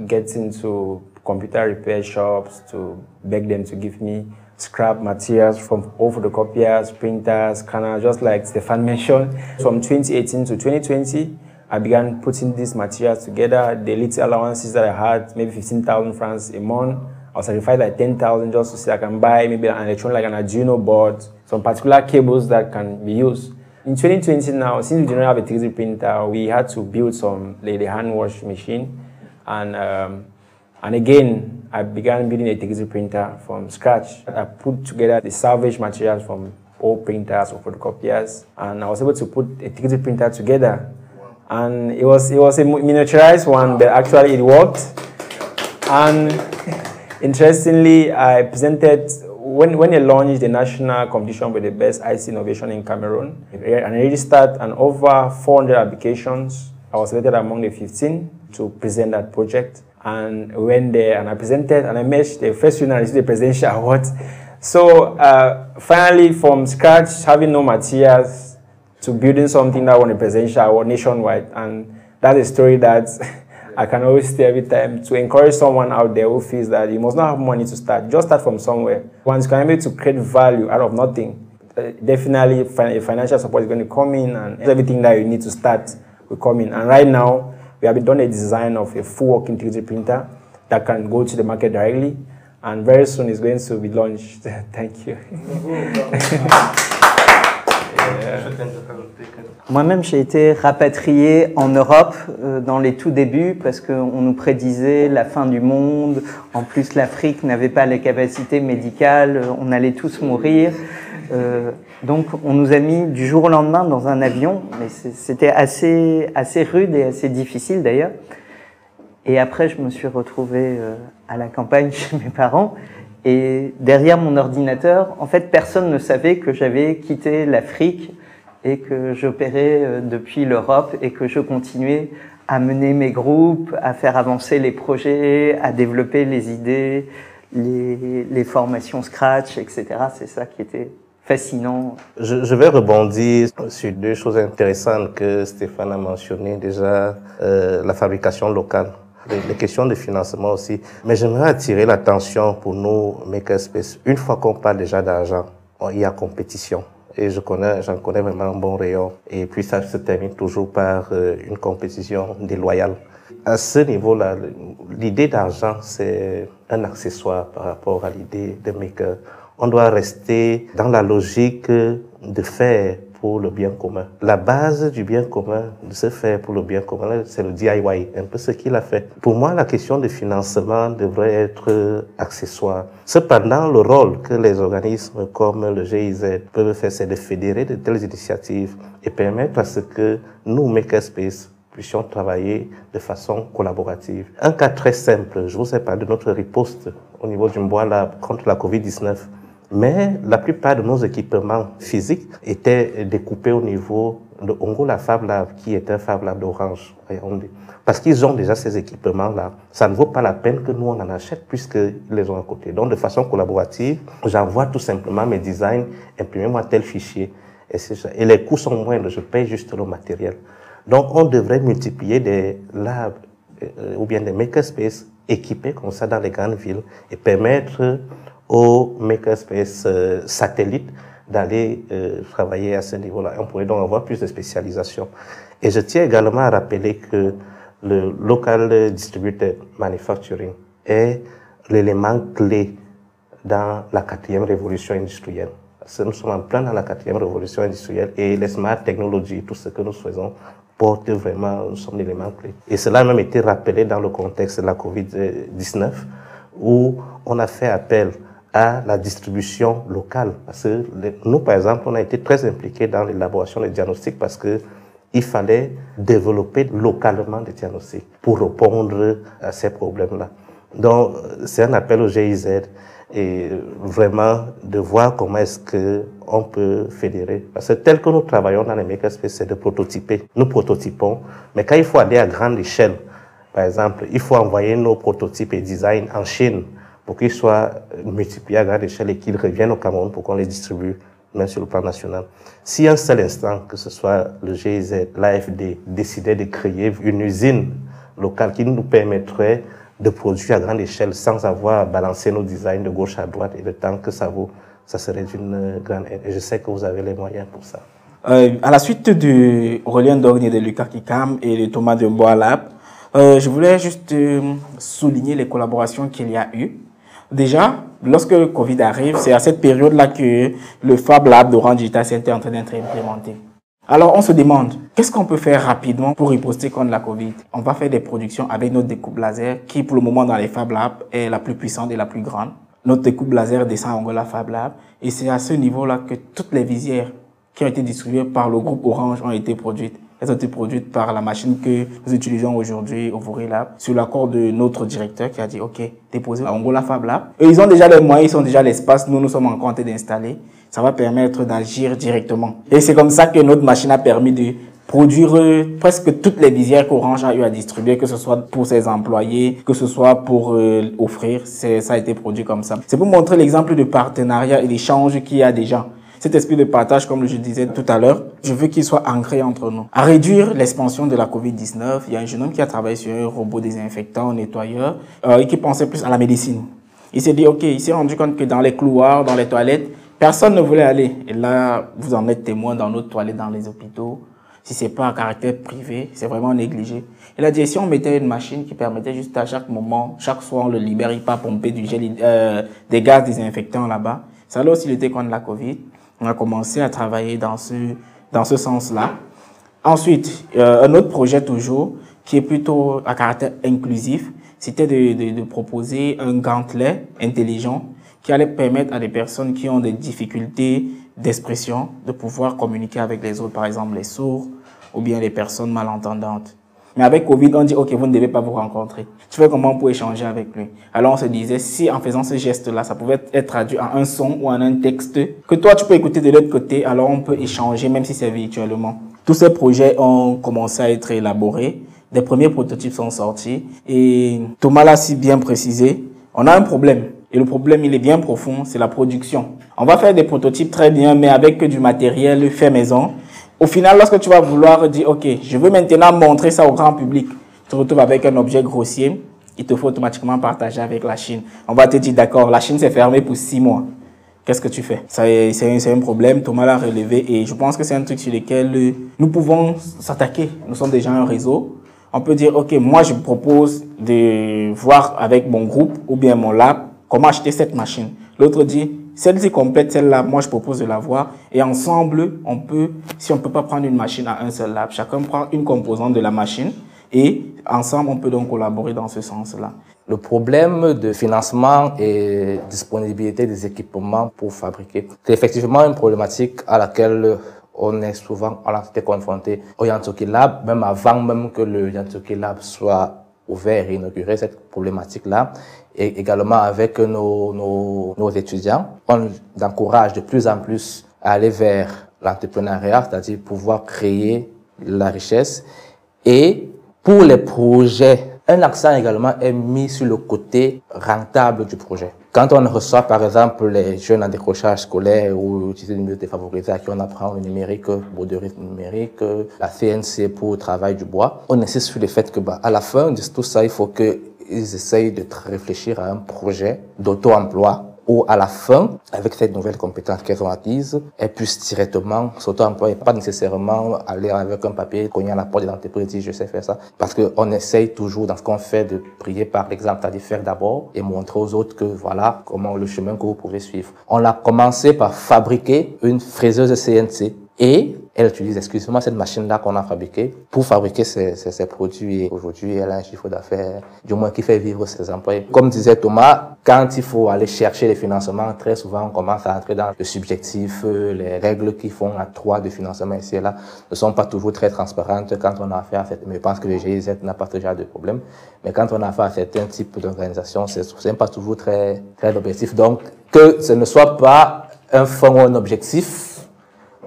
getting to computer repair shops to beg them to give me scrap materials from all photocopiers, printers, scanners, just like Stefan mentioned. From 2018 to 2020, I began putting these materials together. The little allowances that I had, maybe 15,000 francs a month, I'll sacrifice like 10,000 just to see I can buy maybe an electronic like an Arduino board, some particular cables that can be used. In 2020 now, since we didn't have a 3D printer, we had to build some like the hand wash machine. And, um, and again, I began building a 3D printer from scratch. I put together the salvage materials from old printers or photocopiers, and I was able to put a 3D printer together. And it was, it was a miniaturized one, but actually it worked. And Interestingly, I presented, when, when I launched the national competition with the best IC innovation in Cameroon, and I registered an over 400 applications. I was selected among the 15 to present that project. And when there and I presented and I met the first winner received the presidential award. So uh, finally, from scratch, having no materials to building something that a presidential award nationwide. And that's a story that I can always say every time to encourage someone out there who feels that you must not have money to start. Just start from somewhere. Once you can be able to create value out of nothing, uh, definitely financial support is going to come in and everything that you need to start will come in. And right now, we have done a design of a full working 3D printer that can go to the market directly. And very soon it's going to be launched. Thank you. Moi-même, j'ai été rapatrié en Europe euh, dans les tout débuts parce qu'on nous prédisait la fin du monde. En plus, l'Afrique n'avait pas les capacités médicales, on allait tous mourir. Euh, donc, on nous a mis du jour au lendemain dans un avion, mais c'était assez, assez rude et assez difficile d'ailleurs. Et après, je me suis retrouvé euh, à la campagne chez mes parents. Et derrière mon ordinateur, en fait, personne ne savait que j'avais quitté l'Afrique et que j'opérais euh, depuis l'Europe et que je continuais à mener mes groupes, à faire avancer les projets, à développer les idées, les, les formations Scratch, etc. C'est ça qui était fascinant. Je, je, vais rebondir sur deux choses intéressantes que Stéphane a mentionnées. Déjà, euh, la fabrication locale les, questions de financement aussi. Mais j'aimerais attirer l'attention pour nous, Makerspace. Une fois qu'on parle déjà d'argent, il y a compétition. Et je connais, j'en connais vraiment un bon rayon. Et puis ça se termine toujours par euh, une compétition déloyale. À ce niveau-là, l'idée d'argent, c'est un accessoire par rapport à l'idée de maker. On doit rester dans la logique de faire pour le bien commun. La base du bien commun, de se faire pour le bien commun, c'est le DIY, un peu ce qu'il a fait. Pour moi, la question de financement devrait être accessoire. Cependant, le rôle que les organismes comme le GIZ peuvent faire, c'est de fédérer de telles initiatives et permettre à ce que nous, Makerspace, puissions travailler de façon collaborative. Un cas très simple, je vous ai parlé de notre riposte au niveau du Mbois contre la COVID-19. Mais la plupart de nos équipements physiques étaient découpés au niveau le Ongola Fab Lab, qui est un Fab Lab d'Orange parce qu'ils ont déjà ces équipements-là. Ça ne vaut pas la peine que nous, on en achète puisqu'ils les ont à côté. Donc, de façon collaborative, j'envoie tout simplement mes designs, imprimez-moi tel fichier. Et, ça. et les coûts sont moindres, je paye juste le matériel. Donc, on devrait multiplier des labs euh, ou bien des makerspaces équipés comme ça dans les grandes villes et permettre aux makerspaces euh, satellites d'aller euh, travailler à ce niveau-là. On pourrait donc avoir plus de spécialisation. Et je tiens également à rappeler que le local distributed manufacturing est l'élément clé dans la quatrième révolution industrielle. Parce nous sommes en plein dans la quatrième révolution industrielle et les smart technologies, tout ce que nous faisons, porte vraiment, nous sommes l'élément clé. Et cela a même été rappelé dans le contexte de la COVID-19 où on a fait appel la distribution locale. Parce que nous, par exemple, on a été très impliqués dans l'élaboration des diagnostics parce que il fallait développer localement des diagnostics pour répondre à ces problèmes-là. Donc, c'est un appel au GIZ et vraiment de voir comment est-ce que on peut fédérer. Parce que tel que nous travaillons dans les makerspaces, c'est de prototyper. Nous prototypons, mais quand il faut aller à grande échelle, par exemple, il faut envoyer nos prototypes et designs en Chine pour qu'ils soient multipliés à grande échelle et qu'ils reviennent au Cameroun pour qu'on les distribue même sur le plan national. Si un seul instant, que ce soit le GIZ, l'AFD, décidait de créer une usine locale qui nous permettrait de produire à grande échelle sans avoir à balancer nos designs de gauche à droite et le temps que ça vaut, ça serait d'une grande aide. Et je sais que vous avez les moyens pour ça. Euh, à la suite du Aurélien Dornier de Lucas Kikam et de Thomas de Lab, euh, je voulais juste euh, souligner les collaborations qu'il y a eu. Déjà, lorsque le Covid arrive, c'est à cette période-là que le Fab Lab d'Orange Digital Center est en train d'être implémenté. Alors, on se demande, qu'est-ce qu'on peut faire rapidement pour riposter contre la Covid? On va faire des productions avec notre découpe laser, qui pour le moment dans les Fab Labs est la plus puissante et la plus grande. Notre découpe laser descend en Angola Fab Lab, et c'est à ce niveau-là que toutes les visières qui ont été distribuées par le groupe Orange ont été produites. Elles ont été produites par la machine que nous utilisons aujourd'hui au Vaury Lab, sur l'accord de notre directeur qui a dit, OK, déposez à Angola Fab Lab. Et ils ont déjà les moyens, ils ont déjà l'espace, nous, nous sommes en train d'installer. Ça va permettre d'agir directement. Et c'est comme ça que notre machine a permis de produire presque toutes les visières qu'Orange a eu à distribuer, que ce soit pour ses employés, que ce soit pour euh, offrir, ça a été produit comme ça. C'est pour montrer l'exemple de partenariat et d'échange qu'il y a déjà. Cet esprit de partage, comme je disais tout à l'heure, je veux qu'il soit ancré entre nous. À réduire l'expansion de la COVID-19, il y a un jeune homme qui a travaillé sur un robot désinfectant, nettoyeur, euh, et qui pensait plus à la médecine. Il s'est dit, OK, il s'est rendu compte que dans les couloirs, dans les toilettes, personne ne voulait aller. Et là, vous en êtes témoin dans nos toilettes, dans les hôpitaux. Si c'est pas un caractère privé, c'est vraiment négligé. Il a dit, si on mettait une machine qui permettait juste à chaque moment, chaque soir, on le libère, il pas pomper du gel, euh, des gaz désinfectants là-bas. Ça allait aussi lutter contre la Covid. On a commencé à travailler dans ce, dans ce sens-là. Ensuite, euh, un autre projet toujours, qui est plutôt à caractère inclusif, c'était de, de, de, proposer un gantelet intelligent qui allait permettre à des personnes qui ont des difficultés d'expression de pouvoir communiquer avec les autres, par exemple les sourds ou bien les personnes malentendantes. Mais avec Covid, on dit, OK, vous ne devez pas vous rencontrer. Tu fais comment pour échanger avec lui Alors on se disait, si en faisant ce geste-là, ça pouvait être traduit en un son ou en un texte, que toi tu peux écouter de l'autre côté, alors on peut échanger, même si c'est virtuellement. Tous ces projets ont commencé à être élaborés. Des premiers prototypes sont sortis. Et Thomas l'a si bien précisé, on a un problème. Et le problème, il est bien profond, c'est la production. On va faire des prototypes très bien, mais avec du matériel fait maison. Au final, lorsque tu vas vouloir dire, OK, je veux maintenant montrer ça au grand public, tu te retrouves avec un objet grossier, il te faut automatiquement partager avec la Chine. On va te dire, d'accord, la Chine s'est fermée pour six mois. Qu'est-ce que tu fais? C'est un, problème, Thomas l'a relevé et je pense que c'est un truc sur lequel euh, nous pouvons s'attaquer. Nous sommes déjà un réseau. On peut dire, OK, moi je propose de voir avec mon groupe ou bien mon lab comment acheter cette machine. L'autre dit, celle-ci complète celle-là, moi je propose de la voir. Et ensemble, on peut, si on ne peut pas prendre une machine à un seul lab, chacun prend une composante de la machine et ensemble, on peut donc collaborer dans ce sens-là. Le problème de financement et disponibilité des équipements pour fabriquer, c'est effectivement une problématique à laquelle on est souvent on a été confronté au Yantoki Lab, même avant même que le Yantoki Lab soit ouvert et inauguré, cette problématique-là et également avec nos, nos, nos étudiants. On encourage de plus en plus à aller vers l'entrepreneuriat, c'est-à-dire pouvoir créer la richesse. Et pour les projets, un accent également est mis sur le côté rentable du projet. Quand on reçoit par exemple les jeunes en décrochage scolaire ou utiliser des milieux défavorisés à qui on apprend le numérique, rythme numérique, la CNC pour le travail du bois, on insiste sur le fait que bah, à la fin de tout ça, il faut qu'ils essayent de réfléchir à un projet d'auto-emploi ou à la fin, avec cette nouvelle compétence qu'elles ont acquise, elles puissent directement s'auto-employer, pas nécessairement aller avec un papier, cogner à la porte de l'entreprise, dire je sais faire ça. Parce qu'on essaye toujours dans ce qu'on fait de prier par l'exemple, c'est-à-dire faire d'abord et montrer aux autres que voilà comment le chemin que vous pouvez suivre. On a commencé par fabriquer une fraiseuse CNC et elle utilise exclusivement cette machine-là qu'on a fabriquée pour fabriquer ses, ses, produits. Et aujourd'hui, elle a un chiffre d'affaires, du moins, qui fait vivre ses employés. Comme disait Thomas, quand il faut aller chercher les financements, très souvent, on commence à entrer dans le subjectif. Les règles qui font à trois de financement ici et là ne sont pas toujours très transparentes quand on a affaire à cette... Mais je pense que le GIZ n'a pas déjà de problème. Mais quand on a affaire à certains types d'organisations, c'est pas toujours très, très objectif. Donc, que ce ne soit pas un fonds ou un objectif,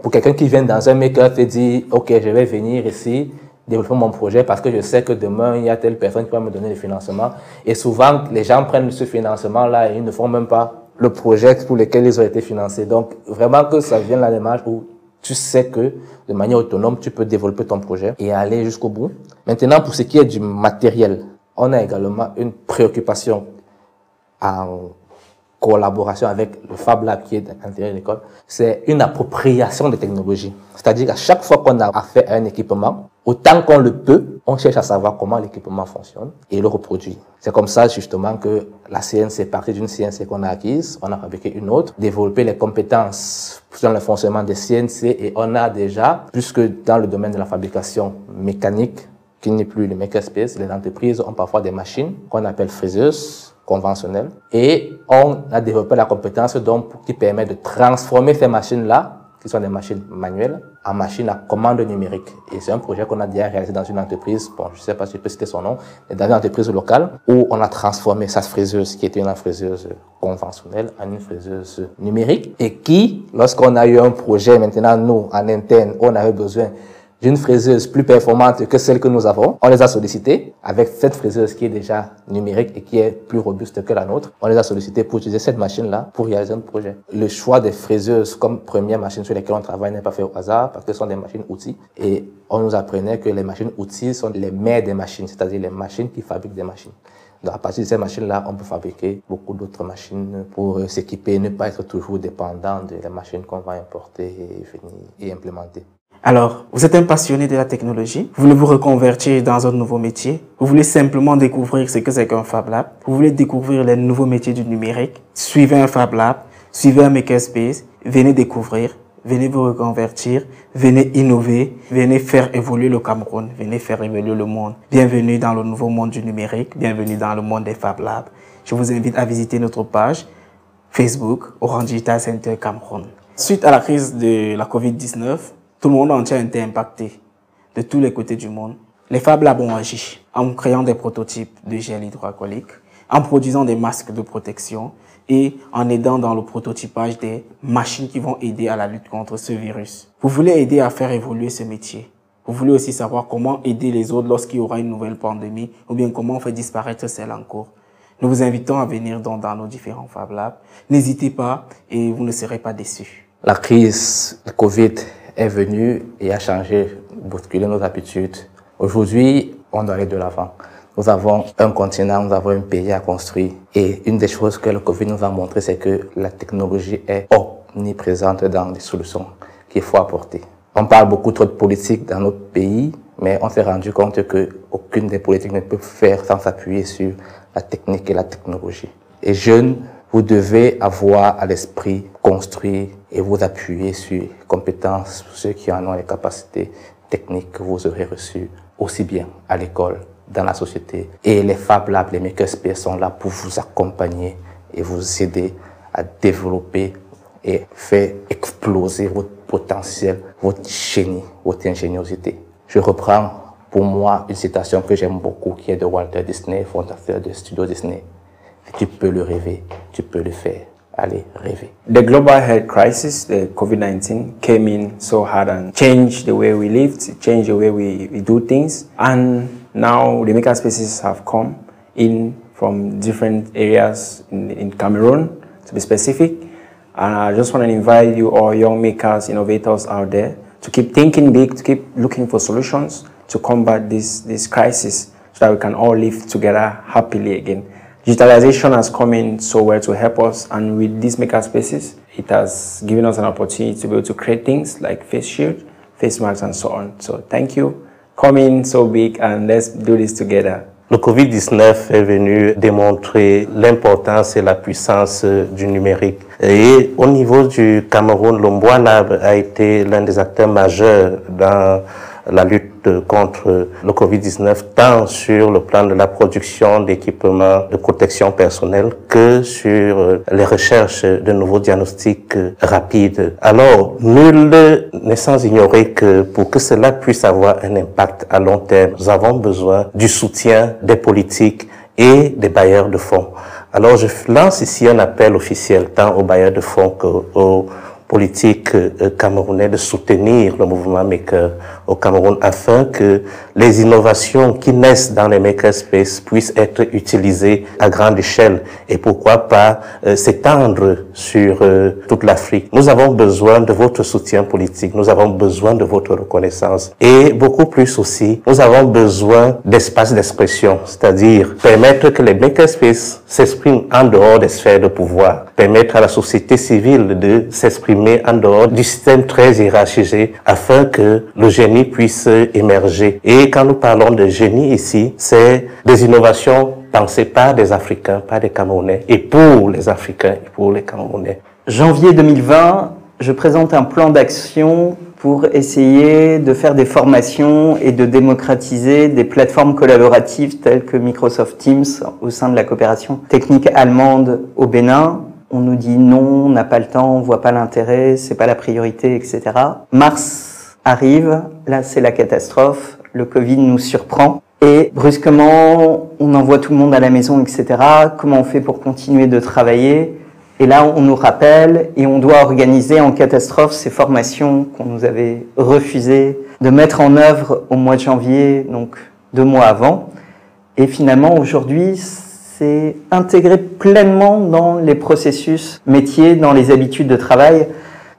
pour quelqu'un qui vient dans un maker te dit, OK, je vais venir ici, développer mon projet parce que je sais que demain, il y a telle personne qui va me donner le financement. Et souvent, les gens prennent ce financement-là et ils ne font même pas le projet pour lequel ils ont été financés. Donc, vraiment que ça vient la démarche où tu sais que de manière autonome, tu peux développer ton projet et aller jusqu'au bout. Maintenant, pour ce qui est du matériel, on a également une préoccupation en collaboration avec le Fab Lab qui est à l'intérieur de l'école, c'est une appropriation des technologies. C'est-à-dire qu'à chaque fois qu'on a affaire à un équipement, autant qu'on le peut, on cherche à savoir comment l'équipement fonctionne et le reproduit. C'est comme ça justement que la CNC est partie d'une CNC qu'on a acquise, on a fabriqué une autre, développé les compétences dans le fonctionnement des CNC et on a déjà, plus que dans le domaine de la fabrication mécanique, qui n'est plus le makerspace, les entreprises ont parfois des machines qu'on appelle fraiseuses, conventionnel. Et on a développé la compétence donc qui permet de transformer ces machines-là, qui sont des machines manuelles, en machines à commande numérique. Et c'est un projet qu'on a déjà réalisé dans une entreprise, bon, je sais pas si je peux citer son nom, mais dans une entreprise locale, où on a transformé sa fraiseuse, qui était une fraiseuse conventionnelle, en une fraiseuse numérique, et qui, lorsqu'on a eu un projet, maintenant, nous, en interne, on avait besoin d'une fraiseuse plus performante que celle que nous avons. On les a sollicités avec cette fraiseuse qui est déjà numérique et qui est plus robuste que la nôtre. On les a sollicités pour utiliser cette machine-là pour réaliser un projet. Le choix des fraiseuses comme première machine sur lesquelles on travaille n'est pas fait au hasard parce que ce sont des machines outils et on nous apprenait que les machines outils sont les mères des machines, c'est-à-dire les machines qui fabriquent des machines. Donc, à partir de ces machines-là, on peut fabriquer beaucoup d'autres machines pour s'équiper, ne pas être toujours dépendant des machines qu'on va importer et venir et implémenter. Alors, vous êtes un passionné de la technologie, vous voulez vous reconvertir dans un nouveau métier, vous voulez simplement découvrir ce que c'est qu'un Fab Lab, vous voulez découvrir les nouveaux métiers du numérique, suivez un Fab Lab, suivez un Makerspace, venez découvrir, venez vous reconvertir, venez innover, venez faire évoluer le Cameroun, venez faire évoluer le monde. Bienvenue dans le nouveau monde du numérique, bienvenue dans le monde des Fab Labs. Je vous invite à visiter notre page Facebook Orange Digital Center Cameroun. Suite à la crise de la COVID-19, tout le monde entier a été impacté de tous les côtés du monde. Les Fab Labs ont agi en créant des prototypes de gel hydroalcoolique, en produisant des masques de protection et en aidant dans le prototypage des machines qui vont aider à la lutte contre ce virus. Vous voulez aider à faire évoluer ce métier. Vous voulez aussi savoir comment aider les autres lorsqu'il y aura une nouvelle pandémie ou bien comment fait disparaître celle en cours. Nous vous invitons à venir dans, dans nos différents Fab Labs. N'hésitez pas et vous ne serez pas déçus. La crise Covid est venu et a changé, bousculé nos habitudes. Aujourd'hui, on doit aller de l'avant. Nous avons un continent, nous avons un pays à construire. Et une des choses que le Covid nous a montré, c'est que la technologie est omniprésente dans les solutions qu'il faut apporter. On parle beaucoup trop de politique dans notre pays, mais on s'est rendu compte que aucune des politiques ne peut faire sans s'appuyer sur la technique et la technologie. Et jeunes, vous devez avoir à l'esprit construire et vous appuyer sur compétences, ceux qui en ont les capacités techniques que vous aurez reçues aussi bien à l'école, dans la société. Et les Fab Labs, les Makerspace sont là pour vous accompagner et vous aider à développer et faire exploser votre potentiel, votre génie, votre ingéniosité. Je reprends pour moi une citation que j'aime beaucoup qui est de Walter Disney, fondateur de Studio Disney. Tu peux le rêver, tu peux le faire. Rêver. The global health crisis, the COVID-19, came in so hard and changed the way we lived, changed the way we, we do things. And now the makerspaces have come in from different areas in, in Cameroon, to be specific. And I just want to invite you all young makers, innovators out there to keep thinking big, to keep looking for solutions to combat this, this crisis so that we can all live together happily again. Digitalization has come in so well to help us, and with these makerspaces, it has given us an opportunity to be able to create things like face shield, face masks, and so on. So thank you. Come in so big, and let's do this together. Le Covid-19 est venu démontrer l'importance et la puissance du numérique. Et au niveau du Cameroun, l'Ombois a été l'un des acteurs majeurs dans la lutte contre le Covid-19, tant sur le plan de la production d'équipements de protection personnelle que sur euh, les recherches de nouveaux diagnostics rapides. Alors, nul n'est sans ignorer que pour que cela puisse avoir un impact à long terme, nous avons besoin du soutien des politiques et des bailleurs de fonds. Alors, je lance ici un appel officiel tant aux bailleurs de fonds qu'aux politique euh, camerounais de soutenir le mouvement Maker au Cameroun afin que les innovations qui naissent dans les makerspaces puissent être utilisées à grande échelle. Et pourquoi pas euh, s'étendre sur euh, toute l'Afrique. Nous avons besoin de votre soutien politique, nous avons besoin de votre reconnaissance et beaucoup plus aussi, nous avons besoin d'espace d'expression, c'est-à-dire permettre que les makerspaces s'expriment en dehors des sphères de pouvoir, permettre à la société civile de s'exprimer en dehors du système très hiérarchisé afin que le génie puisse émerger. Et quand nous parlons de génie ici, c'est des innovations pensées par des Africains, par des Camerounais et pour les Africains et pour les Camerounais. Janvier 2020, je présente un plan d'action pour essayer de faire des formations et de démocratiser des plateformes collaboratives telles que Microsoft Teams au sein de la coopération technique allemande au Bénin on nous dit non, on n'a pas le temps, on voit pas l'intérêt, c'est pas la priorité, etc. Mars arrive, là c'est la catastrophe, le Covid nous surprend. Et brusquement, on envoie tout le monde à la maison, etc. Comment on fait pour continuer de travailler? Et là, on nous rappelle et on doit organiser en catastrophe ces formations qu'on nous avait refusé de mettre en œuvre au mois de janvier, donc deux mois avant. Et finalement, aujourd'hui, c'est intégré pleinement dans les processus métiers, dans les habitudes de travail.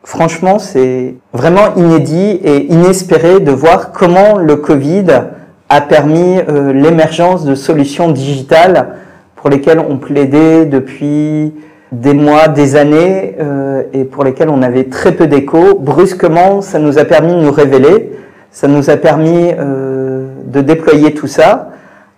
Franchement, c'est vraiment inédit et inespéré de voir comment le Covid a permis euh, l'émergence de solutions digitales pour lesquelles on plaidait depuis des mois, des années euh, et pour lesquelles on avait très peu d'écho. Brusquement, ça nous a permis de nous révéler, ça nous a permis euh, de déployer tout ça.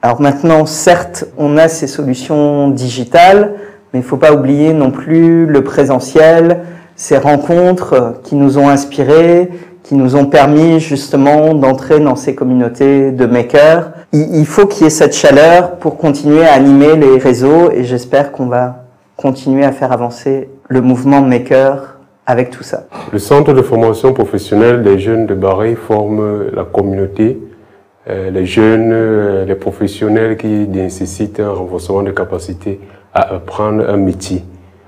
Alors maintenant, certes, on a ces solutions digitales, mais il ne faut pas oublier non plus le présentiel, ces rencontres qui nous ont inspirés, qui nous ont permis justement d'entrer dans ces communautés de makers. Il faut qu'il y ait cette chaleur pour continuer à animer les réseaux et j'espère qu'on va continuer à faire avancer le mouvement maker avec tout ça. Le centre de formation professionnelle des jeunes de Barré forme la communauté euh, les jeunes, euh, les professionnels qui nécessitent un renforcement de capacité à apprendre un métier.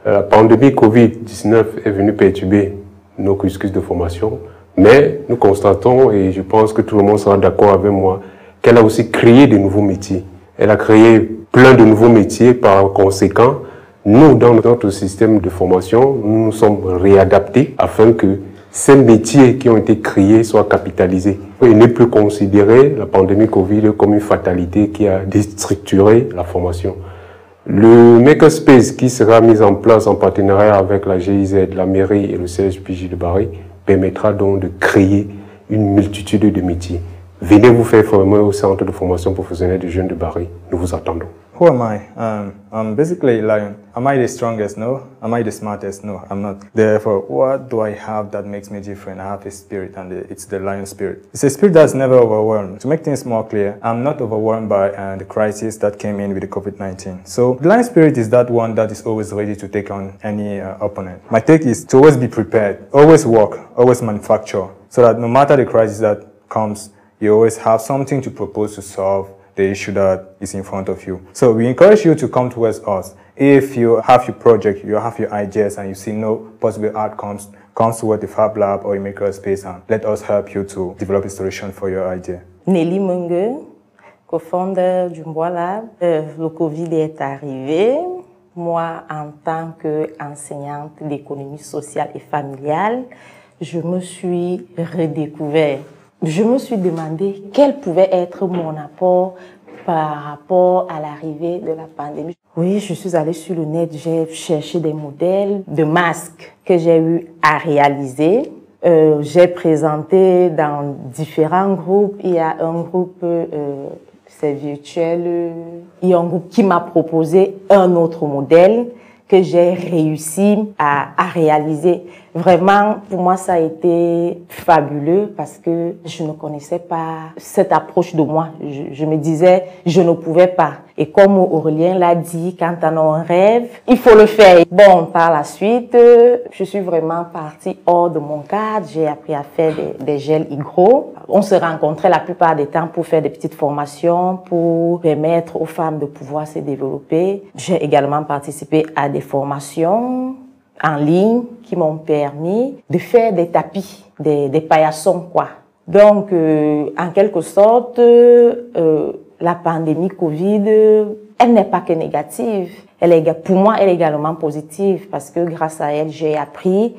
Euh, la pandémie Covid-19 est venue perturber nos cursus de formation, mais nous constatons, et je pense que tout le monde sera d'accord avec moi, qu'elle a aussi créé de nouveaux métiers. Elle a créé plein de nouveaux métiers, par conséquent, nous, dans notre système de formation, nous nous sommes réadaptés afin que ces métiers qui ont été créés soient capitalisés et ne plus considérer la pandémie Covid comme une fatalité qui a déstructuré la formation. Le Makerspace qui sera mis en place en partenariat avec la GIZ, la mairie et le CSPJ de Paris permettra donc de créer une multitude de métiers. Venez vous faire former au centre de formation professionnelle des jeunes de Paris. Nous vous attendons. Who am I? Um, I'm basically lion. Am I the strongest? No. Am I the smartest? No, I'm not. Therefore, what do I have that makes me different? I have a spirit, and it's the lion spirit. It's a spirit that's never overwhelmed. To make things more clear, I'm not overwhelmed by uh, the crisis that came in with the COVID-19. So the lion spirit is that one that is always ready to take on any uh, opponent. My take is to always be prepared, always work, always manufacture, so that no matter the crisis that comes, you always have something to propose to solve the issue that is in front of you. So we encourage you to come towards us If you have your project, you have your ideas, and you see no possible outcomes, come to the Fab Lab or a makerspace and let us help you to develop a solution for your idea. Nelly Mungue, co-founder du Mbois Lab. Euh, le Covid est arrivé. Moi, en tant qu'enseignante d'économie sociale et familiale, je me suis redécouvert. Je me suis demandé quel pouvait être mon apport par rapport à l'arrivée de la pandémie. Oui, je suis allée sur le net, j'ai cherché des modèles de masques que j'ai eu à réaliser. Euh, j'ai présenté dans différents groupes. Il y a un groupe, euh, c'est virtuel, il y a un groupe qui m'a proposé un autre modèle que j'ai réussi à, à, réaliser. Vraiment, pour moi, ça a été fabuleux parce que je ne connaissais pas cette approche de moi. Je, me disais, je ne pouvais pas. Et comme Aurélien l'a dit, quand on a un rêve, il faut le faire. Bon, par la suite, je suis vraiment partie hors de mon cadre. J'ai appris à faire des, des gels hygro. On se rencontrait la plupart des temps pour faire des petites formations, pour permettre aux femmes de pouvoir se développer. J'ai également participé à des formations en ligne qui m'ont permis de faire des tapis, des, des paillassons, quoi. Donc, euh, en quelque sorte, euh, la pandémie Covid, elle n'est pas que négative. Elle est, pour moi, elle est également positive parce que grâce à elle, j'ai appris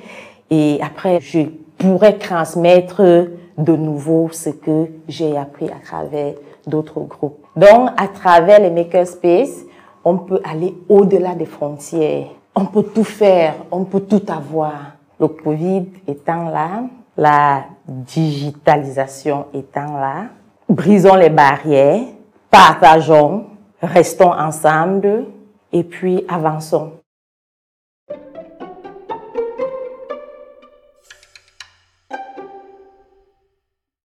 et après, je pourrais transmettre de nouveau ce que j'ai appris à travers d'autres groupes. Donc, à travers les makerspaces, on peut aller au-delà des frontières. On peut tout faire, on peut tout avoir. Le Covid étant là, la digitalisation étant là, brisons les barrières, partageons, restons ensemble et puis avançons.